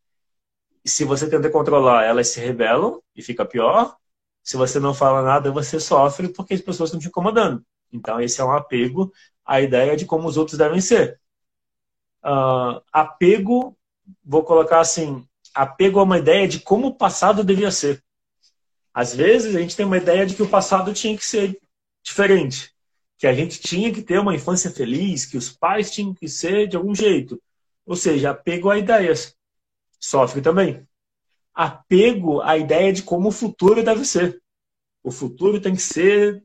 A: E se você tenta controlar, elas se rebelam e fica pior. Se você não fala nada, você sofre porque as pessoas estão te incomodando. Então, esse é um apego à ideia de como os outros devem ser. Uh, apego, vou colocar assim, apego a uma ideia de como o passado devia ser. Às vezes a gente tem uma ideia de que o passado tinha que ser diferente, que a gente tinha que ter uma infância feliz, que os pais tinham que ser de algum jeito. Ou seja, apego a ideias. Sofre também. Apego à ideia de como o futuro deve ser. O futuro tem que ser.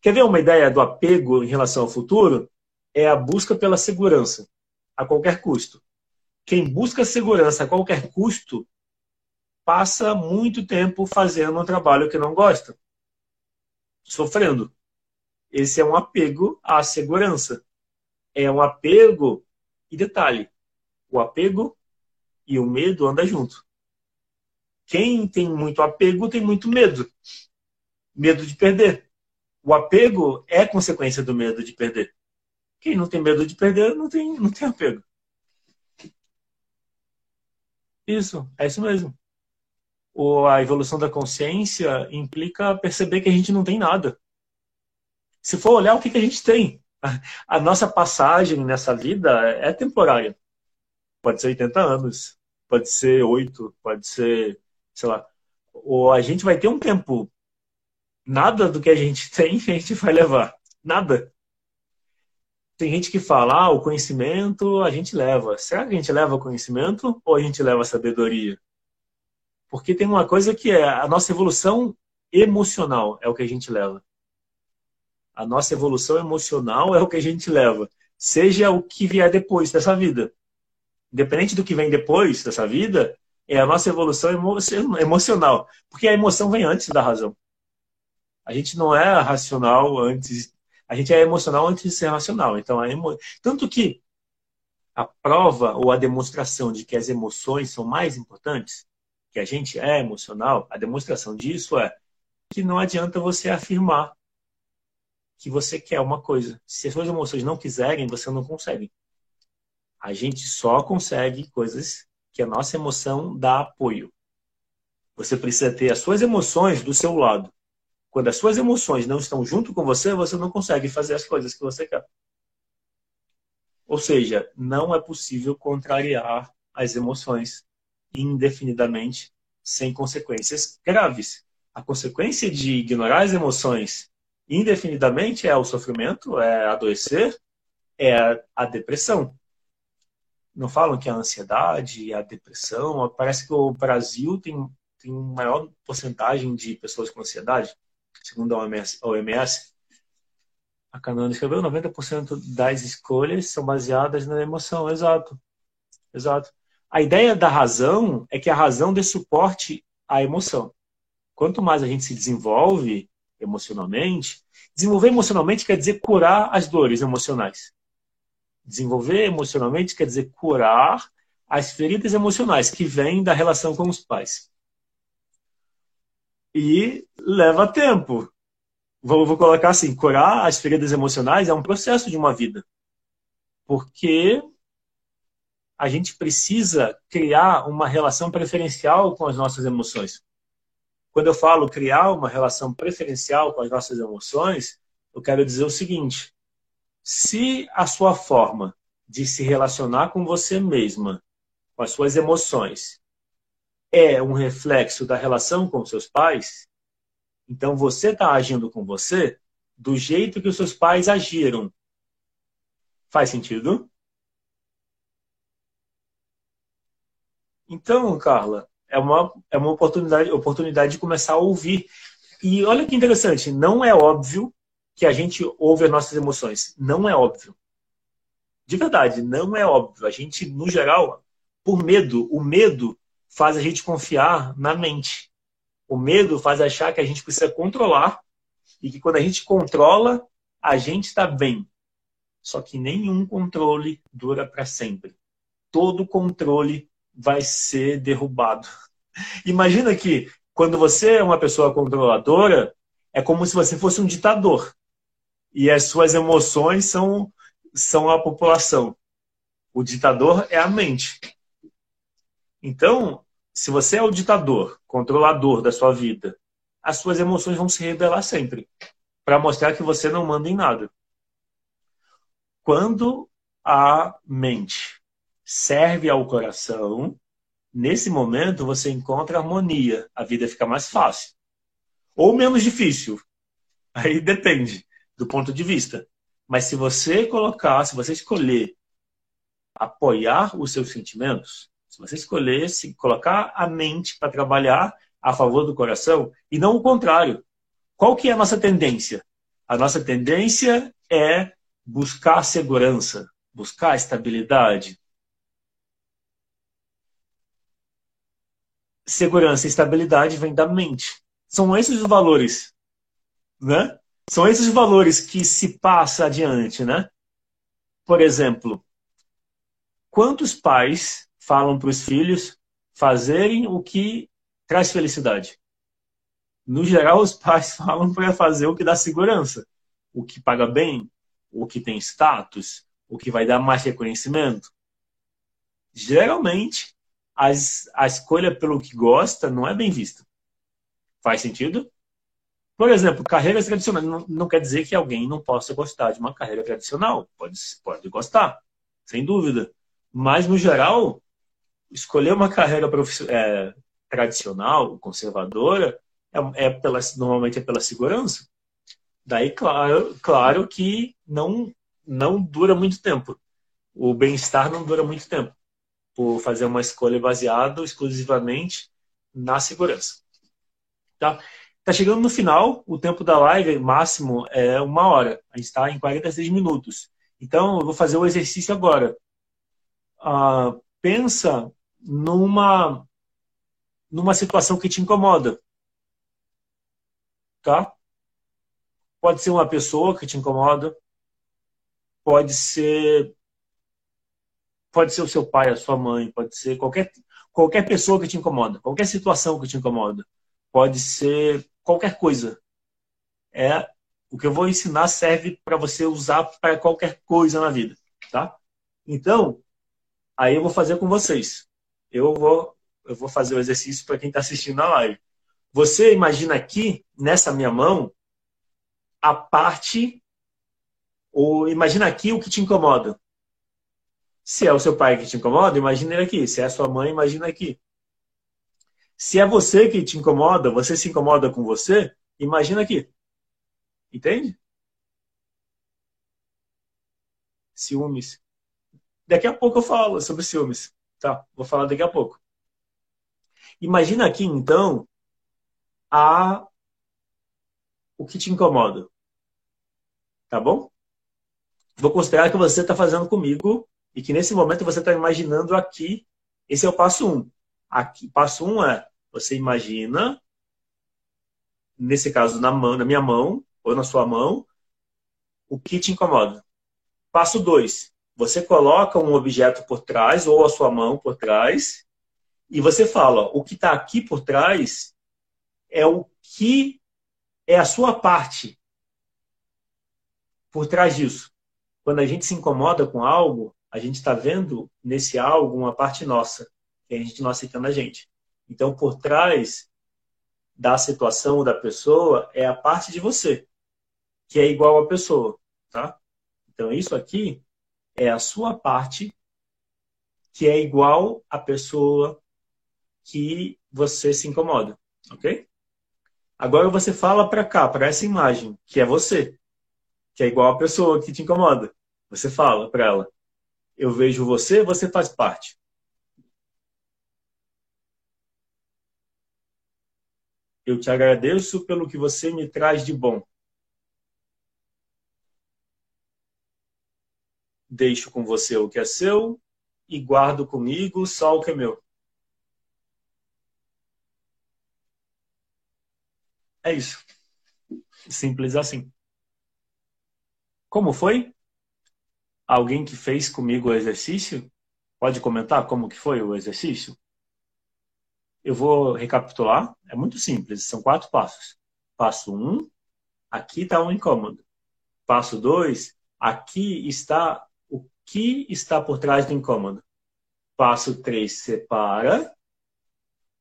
A: Quer ver uma ideia do apego em relação ao futuro? É a busca pela segurança, a qualquer custo. Quem busca segurança a qualquer custo passa muito tempo fazendo um trabalho que não gosta, sofrendo. Esse é um apego à segurança. É um apego, e detalhe, o apego e o medo andam junto. Quem tem muito apego tem muito medo. Medo de perder. O apego é consequência do medo de perder. Quem não tem medo de perder não tem, não tem apego. Isso, é isso mesmo. O, a evolução da consciência implica perceber que a gente não tem nada. Se for olhar o que, que a gente tem, [LAUGHS] a, nossa passagem nessa vida é temporária. Pode ser 80 anos, pode ser oito, pode ser, sei lá. Ou a gente vai ter um tempo. Nada do que a gente [LAUGHS] tem a gente vai levar. Nada. Tem gente que fala, ah, o conhecimento a gente leva. Será que a gente leva conhecimento ou a gente leva sabedoria? Porque tem uma coisa que é a nossa evolução emocional é o que a gente leva. A nossa evolução emocional é o que a gente leva. Seja o que vier depois dessa vida. Independente do que vem depois dessa vida, é a nossa evolução emocional. Porque a emoção vem antes da razão. A gente não é racional antes. A gente é emocional antes de ser racional. Então, emo... Tanto que a prova ou a demonstração de que as emoções são mais importantes, que a gente é emocional, a demonstração disso é que não adianta você afirmar que você quer uma coisa. Se as suas emoções não quiserem, você não consegue. A gente só consegue coisas que a nossa emoção dá apoio. Você precisa ter as suas emoções do seu lado. Quando as suas emoções não estão junto com você, você não consegue fazer as coisas que você quer. Ou seja, não é possível contrariar as emoções indefinidamente sem consequências graves. A consequência de ignorar as emoções indefinidamente é o sofrimento, é adoecer, é a depressão. Não falam que a ansiedade, a depressão, parece que o Brasil tem, tem maior porcentagem de pessoas com ansiedade, segundo a OMS. A, OMS. a escreveu 90% das escolhas são baseadas na emoção, exato. Exato. A ideia da razão é que a razão dê suporte à emoção. Quanto mais a gente se desenvolve, emocionalmente. Desenvolver emocionalmente quer dizer curar as dores emocionais. Desenvolver emocionalmente quer dizer curar as feridas emocionais que vêm da relação com os pais. E leva tempo. Vou, vou colocar assim: curar as feridas emocionais é um processo de uma vida. Porque a gente precisa criar uma relação preferencial com as nossas emoções. Quando eu falo criar uma relação preferencial com as nossas emoções, eu quero dizer o seguinte: se a sua forma de se relacionar com você mesma, com as suas emoções, é um reflexo da relação com seus pais, então você está agindo com você do jeito que os seus pais agiram. Faz sentido? Então, Carla, é uma, é uma oportunidade, oportunidade de começar a ouvir. E olha que interessante, não é óbvio que a gente ouve as nossas emoções. Não é óbvio. De verdade, não é óbvio. A gente, no geral, por medo, o medo faz a gente confiar na mente. O medo faz achar que a gente precisa controlar e que quando a gente controla, a gente está bem. Só que nenhum controle dura para sempre. Todo controle vai ser derrubado. [LAUGHS] Imagina que quando você é uma pessoa controladora, é como se você fosse um ditador. E as suas emoções são, são a população. O ditador é a mente. Então, se você é o ditador, controlador da sua vida, as suas emoções vão se rebelar sempre para mostrar que você não manda em nada. Quando a mente serve ao coração, nesse momento você encontra harmonia, a vida fica mais fácil. Ou menos difícil. [LAUGHS] Aí depende do ponto de vista. Mas se você colocar, se você escolher apoiar os seus sentimentos, se você escolher se colocar a mente para trabalhar a favor do coração e não o contrário. Qual que é a nossa tendência? A nossa tendência é buscar segurança, buscar estabilidade, segurança e estabilidade vem da mente. São esses os valores, né? São esses os valores que se passa adiante, né? Por exemplo, quantos pais falam para os filhos fazerem o que traz felicidade? No geral, os pais [LAUGHS] falam para fazer o que dá segurança, o que paga bem, o que tem status, o que vai dar mais reconhecimento. Geralmente, as, a escolha pelo que gosta não é bem vista. Faz sentido? Por exemplo, carreiras tradicionais. Não, não, quer dizer que alguém não possa gostar de uma carreira tradicional. Pode, pode gostar, sem dúvida. Mas, no geral, escolher uma carreira é, tradicional, conservadora, é, é pela, normalmente é pela segurança. Daí, claro, claro que não, não dura muito tempo. O bem-estar não dura muito tempo por fazer uma escolha baseada exclusivamente na segurança. Tá? Tá chegando no final, o tempo da live máximo é uma hora. A gente está em 46 minutos. Então, eu vou fazer o exercício agora. Ah, pensa numa numa situação que te incomoda. Tá? Pode ser uma pessoa que te incomoda, pode ser pode ser o seu pai, a sua mãe, pode ser qualquer qualquer pessoa que te incomoda, qualquer situação que te incomoda. Pode ser qualquer coisa. É o que eu vou ensinar serve para você usar para qualquer coisa na vida, tá? Então, aí eu vou fazer com vocês. Eu vou eu vou fazer o exercício para quem está assistindo na live. Você imagina aqui nessa minha mão a parte ou imagina aqui o que te incomoda. Se é o seu pai que te incomoda, imagina ele aqui. Se é a sua mãe, imagina aqui. Se é você que te incomoda, você se incomoda com você, imagina aqui. Entende? Ciúmes. Daqui a pouco eu falo sobre ciúmes. Tá? Vou falar daqui a pouco. Imagina aqui, então, a o que te incomoda. Tá bom? Vou considerar que você está fazendo comigo e que nesse momento você está imaginando aqui. Esse é o passo 1. Um. Aqui, passo 1 um é você imagina, nesse caso na, mão, na minha mão ou na sua mão, o que te incomoda. Passo 2. Você coloca um objeto por trás ou a sua mão por trás e você fala: o que está aqui por trás é o que é a sua parte por trás disso. Quando a gente se incomoda com algo, a gente está vendo nesse algo uma parte nossa, que a gente não aceitando a gente. Então, por trás da situação da pessoa é a parte de você, que é igual à pessoa, tá? Então, isso aqui é a sua parte que é igual à pessoa que você se incomoda, ok? Agora você fala para cá, para essa imagem, que é você, que é igual à pessoa que te incomoda. Você fala para ela: Eu vejo você, você faz parte. Eu te agradeço pelo que você me traz de bom. Deixo com você o que é seu e guardo comigo só o que é meu. É isso. Simples assim. Como foi? Alguém que fez comigo o exercício? Pode comentar como que foi o exercício? Eu vou recapitular. É muito simples, são quatro passos. Passo um, aqui está um incômodo. Passo dois, aqui está que está por trás do incômodo. Passo três, separa.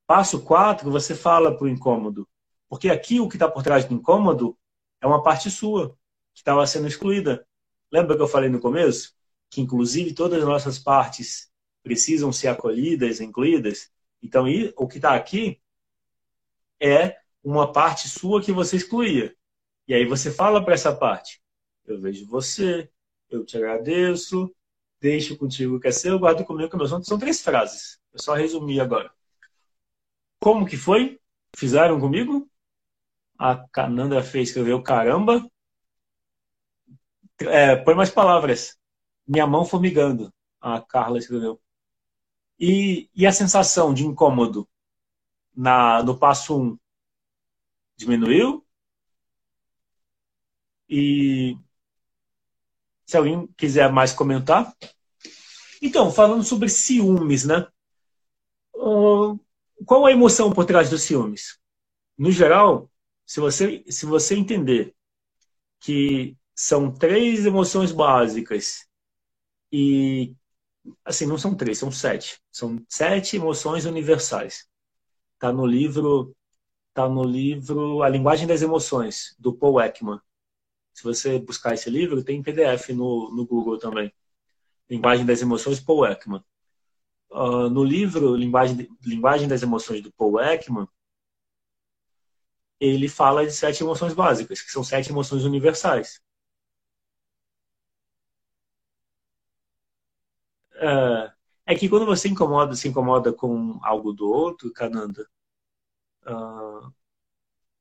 A: Passo quatro, você fala para o incômodo. Porque aqui o que está por trás do incômodo é uma parte sua, que estava sendo excluída. Lembra que eu falei no começo? Que inclusive todas as nossas partes precisam ser acolhidas, incluídas. Então, o que está aqui é uma parte sua que você excluía. E aí você fala para essa parte: Eu vejo você, eu te agradeço, deixo contigo o que é seu, guardo comigo que é meu. São três frases. Eu só resumi agora. Como que foi? Fizeram comigo? A Cananda fez escreveu caramba. É, põe mais palavras. Minha mão formigando. A Carla escreveu. E, e a sensação de incômodo na, no passo 1 um, diminuiu? E se alguém quiser mais comentar. Então, falando sobre ciúmes, né? Uh, qual a emoção por trás dos ciúmes? No geral, se você, se você entender que são três emoções básicas e assim, não são três, são sete. São sete emoções universais. Está no livro, tá no livro A Linguagem das Emoções, do Paul Ekman. Se você buscar esse livro, tem PDF no, no Google também. Linguagem das Emoções, Paul Ekman. uh, no livro Linguagem, Linguagem das Emoções do Paul Ekman, ele fala de sete emoções básicas, que são sete emoções universais. Uh, é que quando você incomoda, se incomoda com algo do outro, Cananda, uh,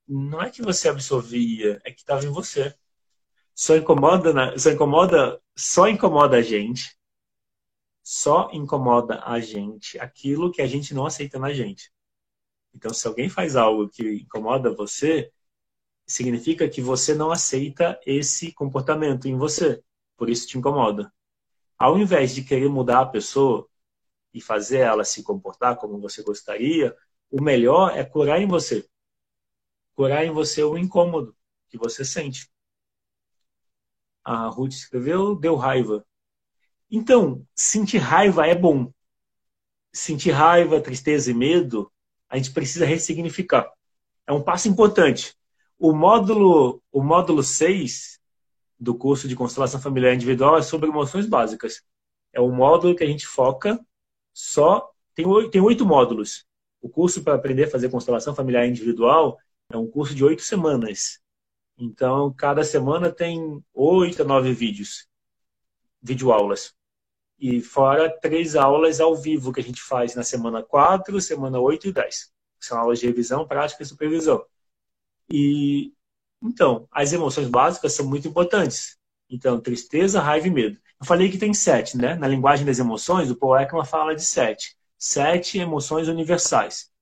A: não é que você absorvia, é que estava em você. Só incomoda, na, só incomoda, só incomoda a gente. Só incomoda a gente aquilo que a gente não aceita na gente. Então, se alguém faz algo que incomoda você, significa que você não aceita esse comportamento em você. Por isso te incomoda. Ao invés de querer mudar a pessoa e fazer ela se comportar como você gostaria, o melhor é curar em você. Curar em você o incômodo que você sente. A Ruth escreveu, deu raiva. Então, sentir raiva é bom. Sentir raiva, tristeza e medo, a gente precisa ressignificar. É um passo importante. O módulo, o módulo 6 do curso de constelação familiar individual é sobre emoções básicas. É um módulo que a gente foca só. Tem oito, tem oito módulos. O curso para aprender a fazer constelação familiar individual é um curso de oito semanas. Então, cada semana tem oito a nove vídeos, videoaulas. E fora três aulas ao vivo que a gente faz na semana 4, semana 8 e 10. São aulas de revisão, prática e supervisão. E então, as emoções básicas são muito importantes. Então, tristeza, raiva e medo. Eu falei que tem sete, né? Na linguagem das emoções, o Paul Ekman fala de sete. Sete emoções universais.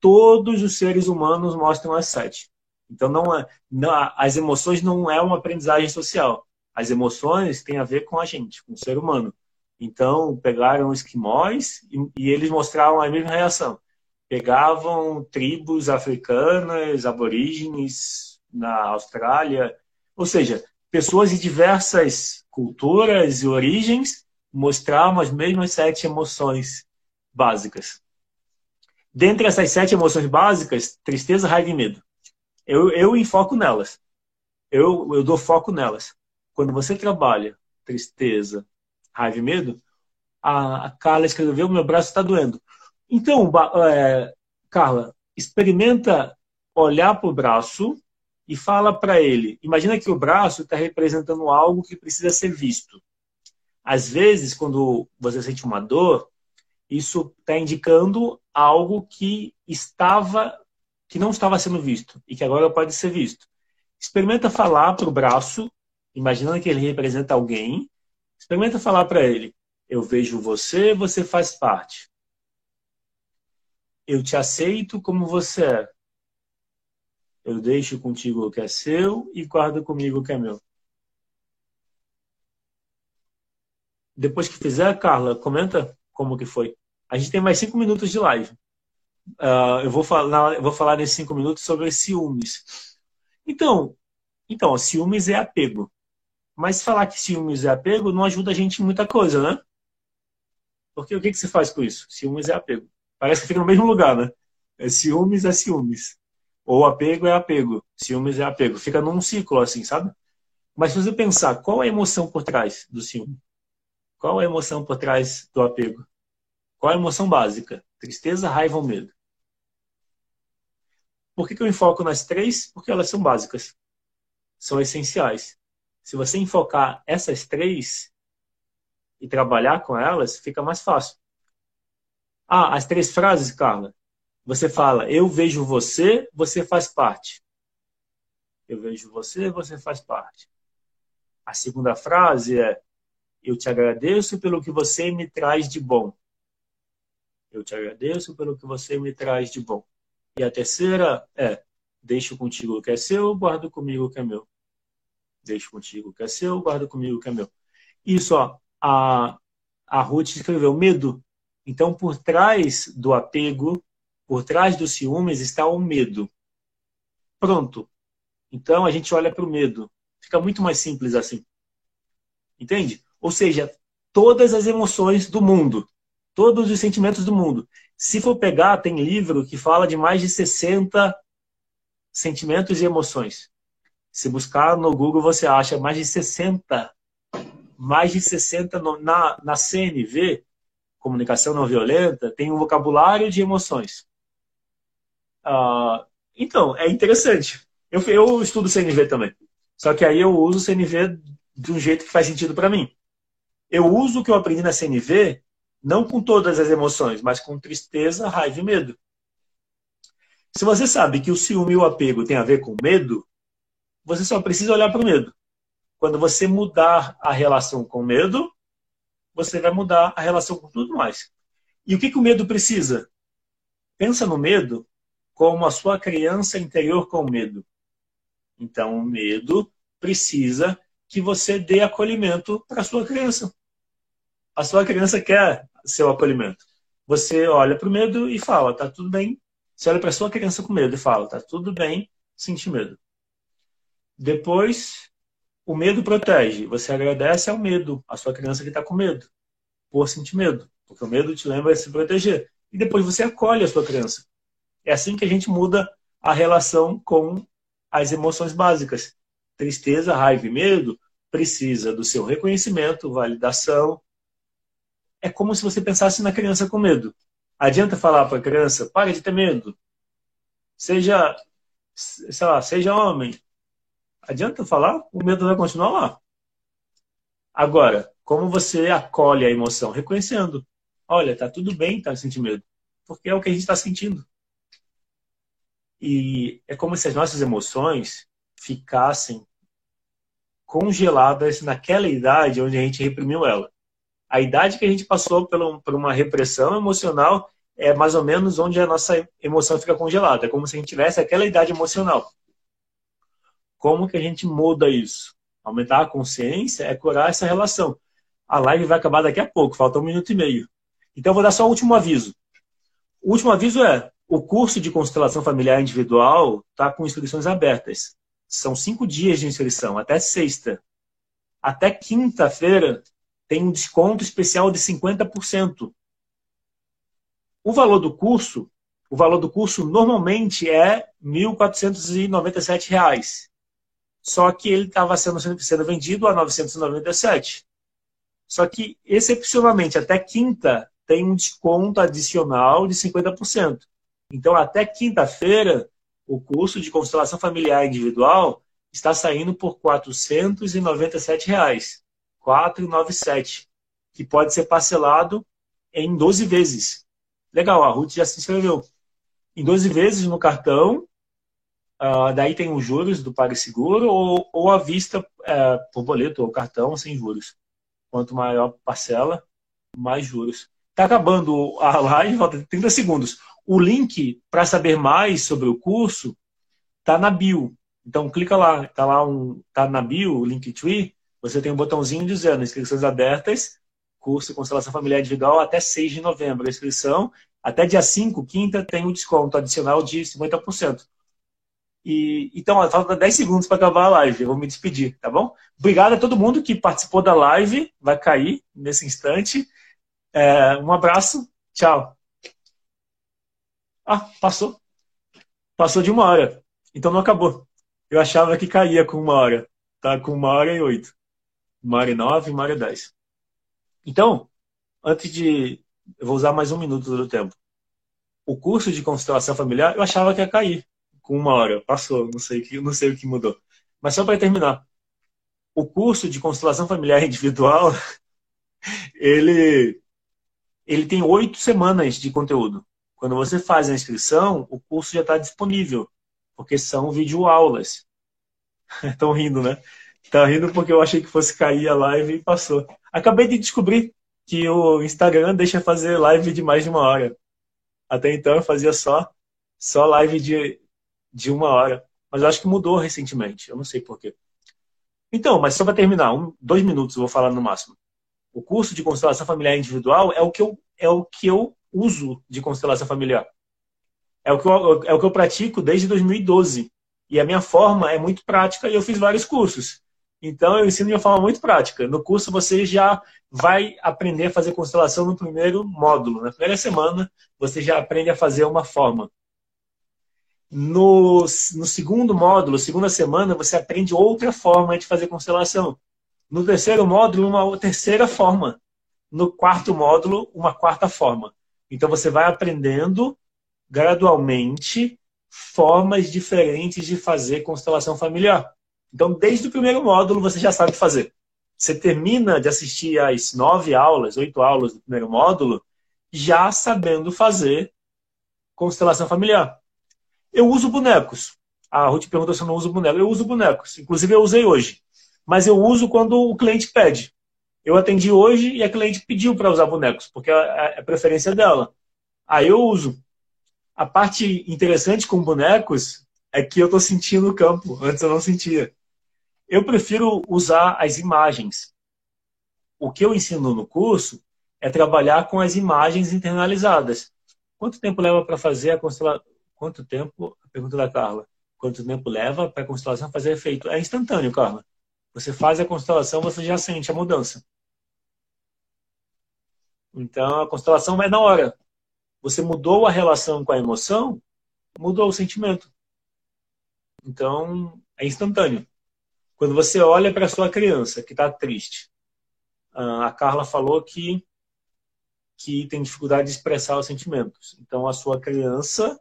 A: Todos os seres humanos mostram as sete. Então, não, é, não as emoções não é uma aprendizagem social. As emoções têm a ver com a gente, com o ser humano. Então, pegaram esquimós e, e eles mostraram a mesma reação. Pegavam tribos africanas, aborígenes na Austrália, ou seja, pessoas de diversas culturas e origens mostravam as mesmas sete emoções básicas. Dentre essas sete emoções básicas, tristeza, raiva e medo. Eu, eu enfoco nelas. Eu, eu dou foco nelas. Quando você trabalha tristeza, raiva e medo, a, a Carla escreveu: meu braço está doendo. Então, é, Carla, experimenta olhar para o braço e fala para ele. Imagina que o braço está representando algo que precisa ser visto. Às vezes, quando você sente uma dor, isso está indicando algo que estava que não estava sendo visto e que agora pode ser visto. Experimenta falar para o braço, imaginando que ele representa alguém. Experimenta falar para ele: Eu vejo você, você faz parte. Eu te aceito como você é. Eu deixo contigo o que é seu e guardo comigo o que é meu. Depois que fizer, Carla, comenta como que foi. A gente tem mais cinco minutos de live. Uh, eu, vou falar, eu vou falar nesses cinco minutos sobre ciúmes. Então, então, ciúmes é apego. Mas falar que ciúmes é apego não ajuda a gente em muita coisa, né? Porque o que, que faz com isso? Ciúmes é apego. Parece que fica no mesmo lugar, né? É ciúmes é ciúmes. Ou apego é apego. Ciúmes é apego. Fica num ciclo assim, sabe? Mas se você pensar, qual é a emoção por trás do ciúme? Qual é a emoção por trás do apego? Qual é a emoção básica? Tristeza, raiva ou medo? Por que, que eu enfoco nas três? Porque elas são básicas. São essenciais. Se você enfocar essas três e trabalhar com elas, fica mais fácil. Ah, as três frases, Carla. Você fala, eu vejo você, você faz parte. Eu vejo você, você faz parte. A segunda frase é, eu te agradeço pelo que você me traz de bom. Eu te agradeço pelo que você me traz de bom. E a terceira é: deixo contigo o que é seu, guardo comigo o que é meu. Deixo contigo o que é seu, guardo comigo o que é meu. Isso, ó, a, a Ruth escreveu medo. Então, por trás do apego, por trás dos ciúmes está o medo. Pronto. Então, a gente olha para o medo. Fica muito mais simples assim. Entende? Ou seja, todas as emoções do mundo, todos os sentimentos do mundo. Se for pegar, tem livro que fala de mais de 60 sentimentos e emoções. Se buscar no Google, você acha mais de 60. Mais de 60 no, na, na CNV comunicação não violenta, tem um vocabulário de emoções. Uh, então, é interessante. Eu, eu estudo CNV também. Só que aí eu uso CNV de um jeito que faz sentido para mim. Eu uso o que eu aprendi na CNV não com todas as emoções, mas com tristeza, raiva e medo. Se você sabe que o ciúme e o apego tem a ver com medo, você só precisa olhar para o medo. Quando você mudar a relação com medo, você vai mudar a relação com tudo mais. E o que, que o medo precisa? Pensa no medo como a sua criança interior com medo. Então, o medo precisa que você dê acolhimento para a sua criança. A sua criança quer seu acolhimento. Você olha para o medo e fala, tá tudo bem. Você olha para a sua criança com medo e fala, tá tudo bem, sente medo. Depois, o medo protege. Você agradece ao medo, a sua criança que está com medo, por sentir medo. Porque o medo te lembra de se proteger. E depois você acolhe a sua criança. É assim que a gente muda a relação com as emoções básicas. Tristeza, raiva e medo precisa do seu reconhecimento, validação. É como se você pensasse na criança com medo. Adianta falar para a criança, pare de ter medo. Seja, sei lá, seja homem, adianta falar, o medo vai continuar lá. Agora, como você acolhe a emoção? Reconhecendo. Olha, tá tudo bem tá sentindo medo. Porque é o que a gente está sentindo. E é como se as nossas emoções ficassem congeladas naquela idade onde a gente reprimiu ela. A idade que a gente passou por uma repressão emocional é mais ou menos onde a nossa emoção fica congelada. É como se a gente tivesse aquela idade emocional. Como que a gente muda isso? Aumentar a consciência é curar essa relação. A live vai acabar daqui a pouco, falta um minuto e meio. Então eu vou dar só o último aviso. O último aviso é: o curso de constelação familiar individual está com inscrições abertas. São cinco dias de inscrição, até sexta. Até quinta-feira tem um desconto especial de 50%. O valor do curso, o valor do curso normalmente é R$ 1.497 só que ele estava sendo, sendo vendido a 997. Só que, excepcionalmente, até quinta tem um desconto adicional de 50%. Então, até quinta-feira, o curso de constelação familiar individual está saindo por 497 reais, 497, que pode ser parcelado em 12 vezes. Legal, a Ruth já se inscreveu. Em 12 vezes no cartão, Uh, daí tem os juros do PagSeguro ou, ou à vista uh, por boleto ou cartão sem juros. Quanto maior parcela, mais juros. Está acabando a live, falta 30 segundos. O link para saber mais sobre o curso está na bio. Então clica lá, está lá um, tá na bio, o Linktree, você tem um botãozinho dizendo inscrições abertas, curso Constelação Familiar Individual até 6 de novembro. A inscrição até dia 5, quinta, tem um desconto adicional de 50%. E, então, falta 10 segundos para acabar a live. Eu vou me despedir, tá bom? Obrigado a todo mundo que participou da live. Vai cair nesse instante. É, um abraço. Tchau. Ah, passou. Passou de uma hora. Então não acabou. Eu achava que caía com uma hora. Tá com uma hora e oito. Uma hora e nove, uma dez. Então, antes de. Eu vou usar mais um minuto do tempo. O curso de constelação familiar, eu achava que ia cair com uma hora. Passou, não sei, não sei o que mudou. Mas só para terminar. O curso de constelação familiar [LAUGHS] individual, ele, ele tem oito semanas de conteúdo. Quando você faz a inscrição, o curso já está disponível, porque são videoaulas. [LAUGHS] Estão rindo, né? Tá rindo porque eu achei que fosse cair a live e passou. Acabei de descobrir que o Instagram deixa fazer live de mais de uma hora. Até então eu fazia só, só live de de uma hora. Mas acho que mudou recentemente. Eu não sei porquê. Então, mas só para terminar, um, dois minutos eu vou falar no máximo. O curso de constelação familiar individual é o que eu, é o que eu uso de constelação familiar. É o, que eu, é o que eu pratico desde 2012. E a minha forma é muito prática e eu fiz vários cursos. Então eu ensino de uma forma muito prática. No curso você já vai aprender a fazer constelação no primeiro módulo. Na primeira semana você já aprende a fazer uma forma. No, no segundo módulo, segunda semana, você aprende outra forma de fazer constelação. No terceiro módulo, uma terceira forma. no quarto módulo uma quarta forma. Então você vai aprendendo gradualmente formas diferentes de fazer constelação familiar. Então, desde o primeiro módulo, você já sabe fazer. Você termina de assistir às nove aulas, oito aulas do primeiro módulo, já sabendo fazer constelação familiar. Eu uso bonecos. A Ruth perguntou se eu não uso bonecos. Eu uso bonecos. Inclusive, eu usei hoje. Mas eu uso quando o cliente pede. Eu atendi hoje e a cliente pediu para usar bonecos, porque é a preferência dela. Aí eu uso. A parte interessante com bonecos é que eu estou sentindo o campo. Antes eu não sentia. Eu prefiro usar as imagens. O que eu ensino no curso é trabalhar com as imagens internalizadas. Quanto tempo leva para fazer a constelação? Quanto tempo? A pergunta da Carla. Quanto tempo leva para a constelação fazer efeito? É instantâneo, Carla. Você faz a constelação, você já sente a mudança. Então, a constelação é na hora. Você mudou a relação com a emoção, mudou o sentimento. Então, é instantâneo. Quando você olha para sua criança que está triste, a Carla falou que que tem dificuldade de expressar os sentimentos. Então, a sua criança,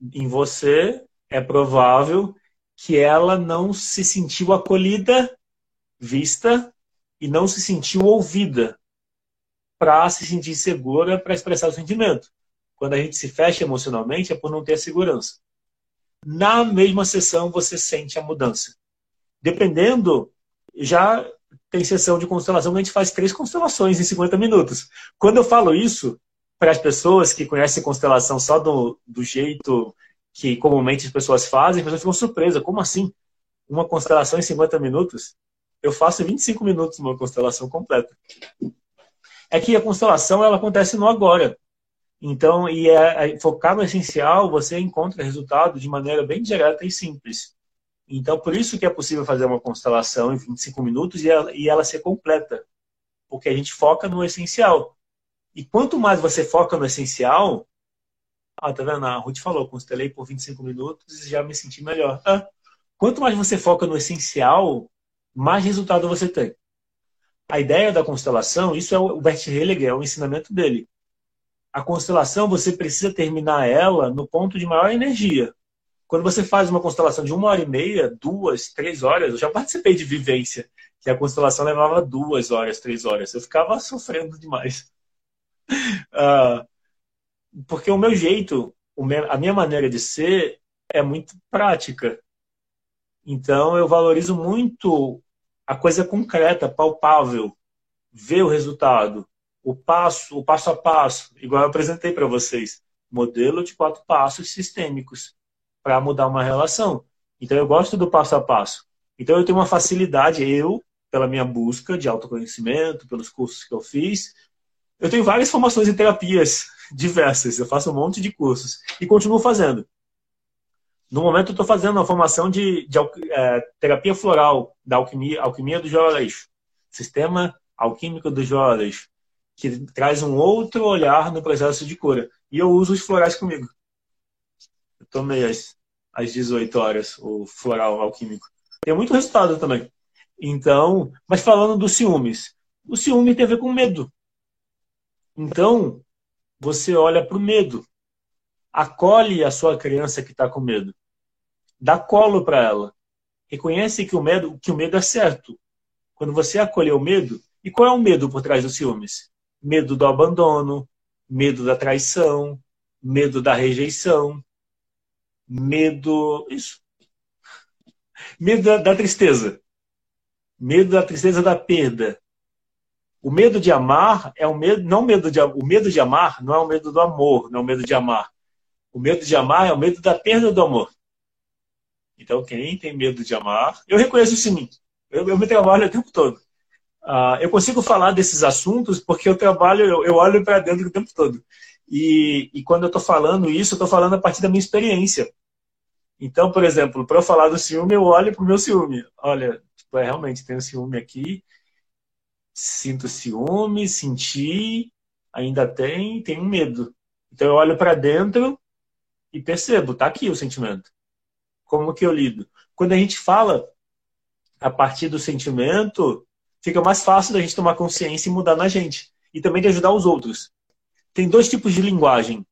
A: em você, é provável que ela não se sentiu acolhida, vista e não se sentiu ouvida para se sentir segura para expressar o sentimento. Quando a gente se fecha emocionalmente é por não ter segurança. Na mesma sessão você sente a mudança. Dependendo, já tem sessão de constelação que a gente faz três constelações em 50 minutos. Quando eu falo isso para as pessoas que conhecem constelação só do, do jeito que comumente as pessoas fazem, as pessoas ficam surpresas. Como assim? Uma constelação em 50 minutos? Eu faço 25 minutos uma constelação completa. É que a constelação ela acontece no agora. Então, e é, é, focar no essencial, você encontra resultado de maneira bem direta e simples. Então, por isso que é possível fazer uma constelação em 25 minutos e ela, e ela ser completa. Porque a gente foca no essencial. E quanto mais você foca no essencial. Ah, tá vendo? A Ruth falou, constelei por 25 minutos e já me senti melhor. Ah, quanto mais você foca no essencial, mais resultado você tem. A ideia da constelação, isso é o Bert Hellinger, é o ensinamento dele. A constelação, você precisa terminar ela no ponto de maior energia. Quando você faz uma constelação de uma hora e meia, duas, três horas, eu já participei de vivência, que a constelação levava duas horas, três horas. Eu ficava sofrendo demais. Uh, [LAUGHS] porque o meu jeito, a minha maneira de ser é muito prática. Então eu valorizo muito a coisa concreta, palpável, ver o resultado, o passo, o passo a passo, igual eu apresentei para vocês, modelo de quatro passos sistêmicos para mudar uma relação. Então eu gosto do passo a passo. Então eu tenho uma facilidade, eu, pela minha busca de autoconhecimento, pelos cursos que eu fiz, eu tenho várias formações em terapias [LAUGHS] diversas, eu faço um monte de cursos e continuo fazendo. No momento eu estou fazendo uma formação de, de é, terapia floral da alquimia, alquimia do Joraleixo, sistema alquímico do Joraleixo, que traz um outro olhar no processo de cura. E eu uso os florais comigo tomei às, às 18 horas o floral alquímico. Tem muito resultado também. Então, mas falando dos ciúmes, o ciúme tem a ver com medo. Então, você olha para o medo, acolhe a sua criança que está com medo, dá colo para ela, reconhece que o medo, que o medo é certo. Quando você acolher o medo, e qual é o medo por trás dos ciúmes? Medo do abandono, medo da traição, medo da rejeição, medo. Isso. Medo da, da tristeza. Medo da tristeza da perda. O medo de amar é o medo, não medo de o medo de amar não é o medo do amor, não é o medo de amar. O medo de amar é o medo da perda do amor. Então, quem tem medo de amar, eu reconheço isso em mim. Eu, eu me trabalho o tempo todo. Uh, eu consigo falar desses assuntos porque eu trabalho, eu, eu olho para dentro o tempo todo. E, e quando eu estou falando isso, eu estou falando a partir da minha experiência. Então, por exemplo, para eu falar do ciúme, eu olho para o meu ciúme. Olha, tipo, é, realmente tenho ciúme aqui, sinto ciúme, senti, ainda tem, tenho medo. Então eu olho para dentro e percebo, tá aqui o sentimento. Como que eu lido? Quando a gente fala a partir do sentimento, fica mais fácil da gente tomar consciência e mudar na gente. E também de ajudar os outros. Tem dois tipos de linguagem.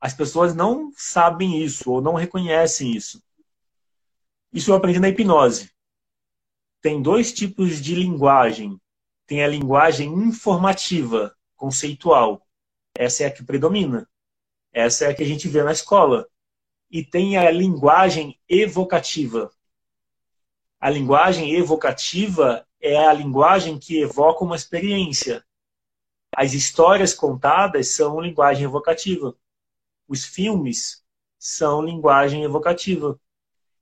A: As pessoas não sabem isso ou não reconhecem isso. Isso eu aprendi na hipnose. Tem dois tipos de linguagem. Tem a linguagem informativa, conceitual. Essa é a que predomina. Essa é a que a gente vê na escola. E tem a linguagem evocativa. A linguagem evocativa é a linguagem que evoca uma experiência. As histórias contadas são linguagem evocativa. Os filmes são linguagem evocativa.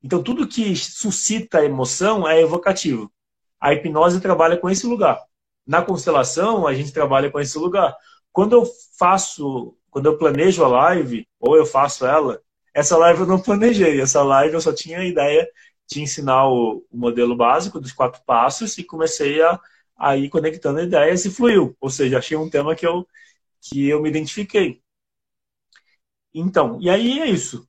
A: Então, tudo que suscita emoção é evocativo. A hipnose trabalha com esse lugar. Na constelação, a gente trabalha com esse lugar. Quando eu faço, quando eu planejo a live, ou eu faço ela, essa live eu não planejei. Essa live eu só tinha a ideia de ensinar o, o modelo básico dos quatro passos e comecei a, a ir conectando ideias e fluiu. Ou seja, achei um tema que eu, que eu me identifiquei. Então, e aí é isso.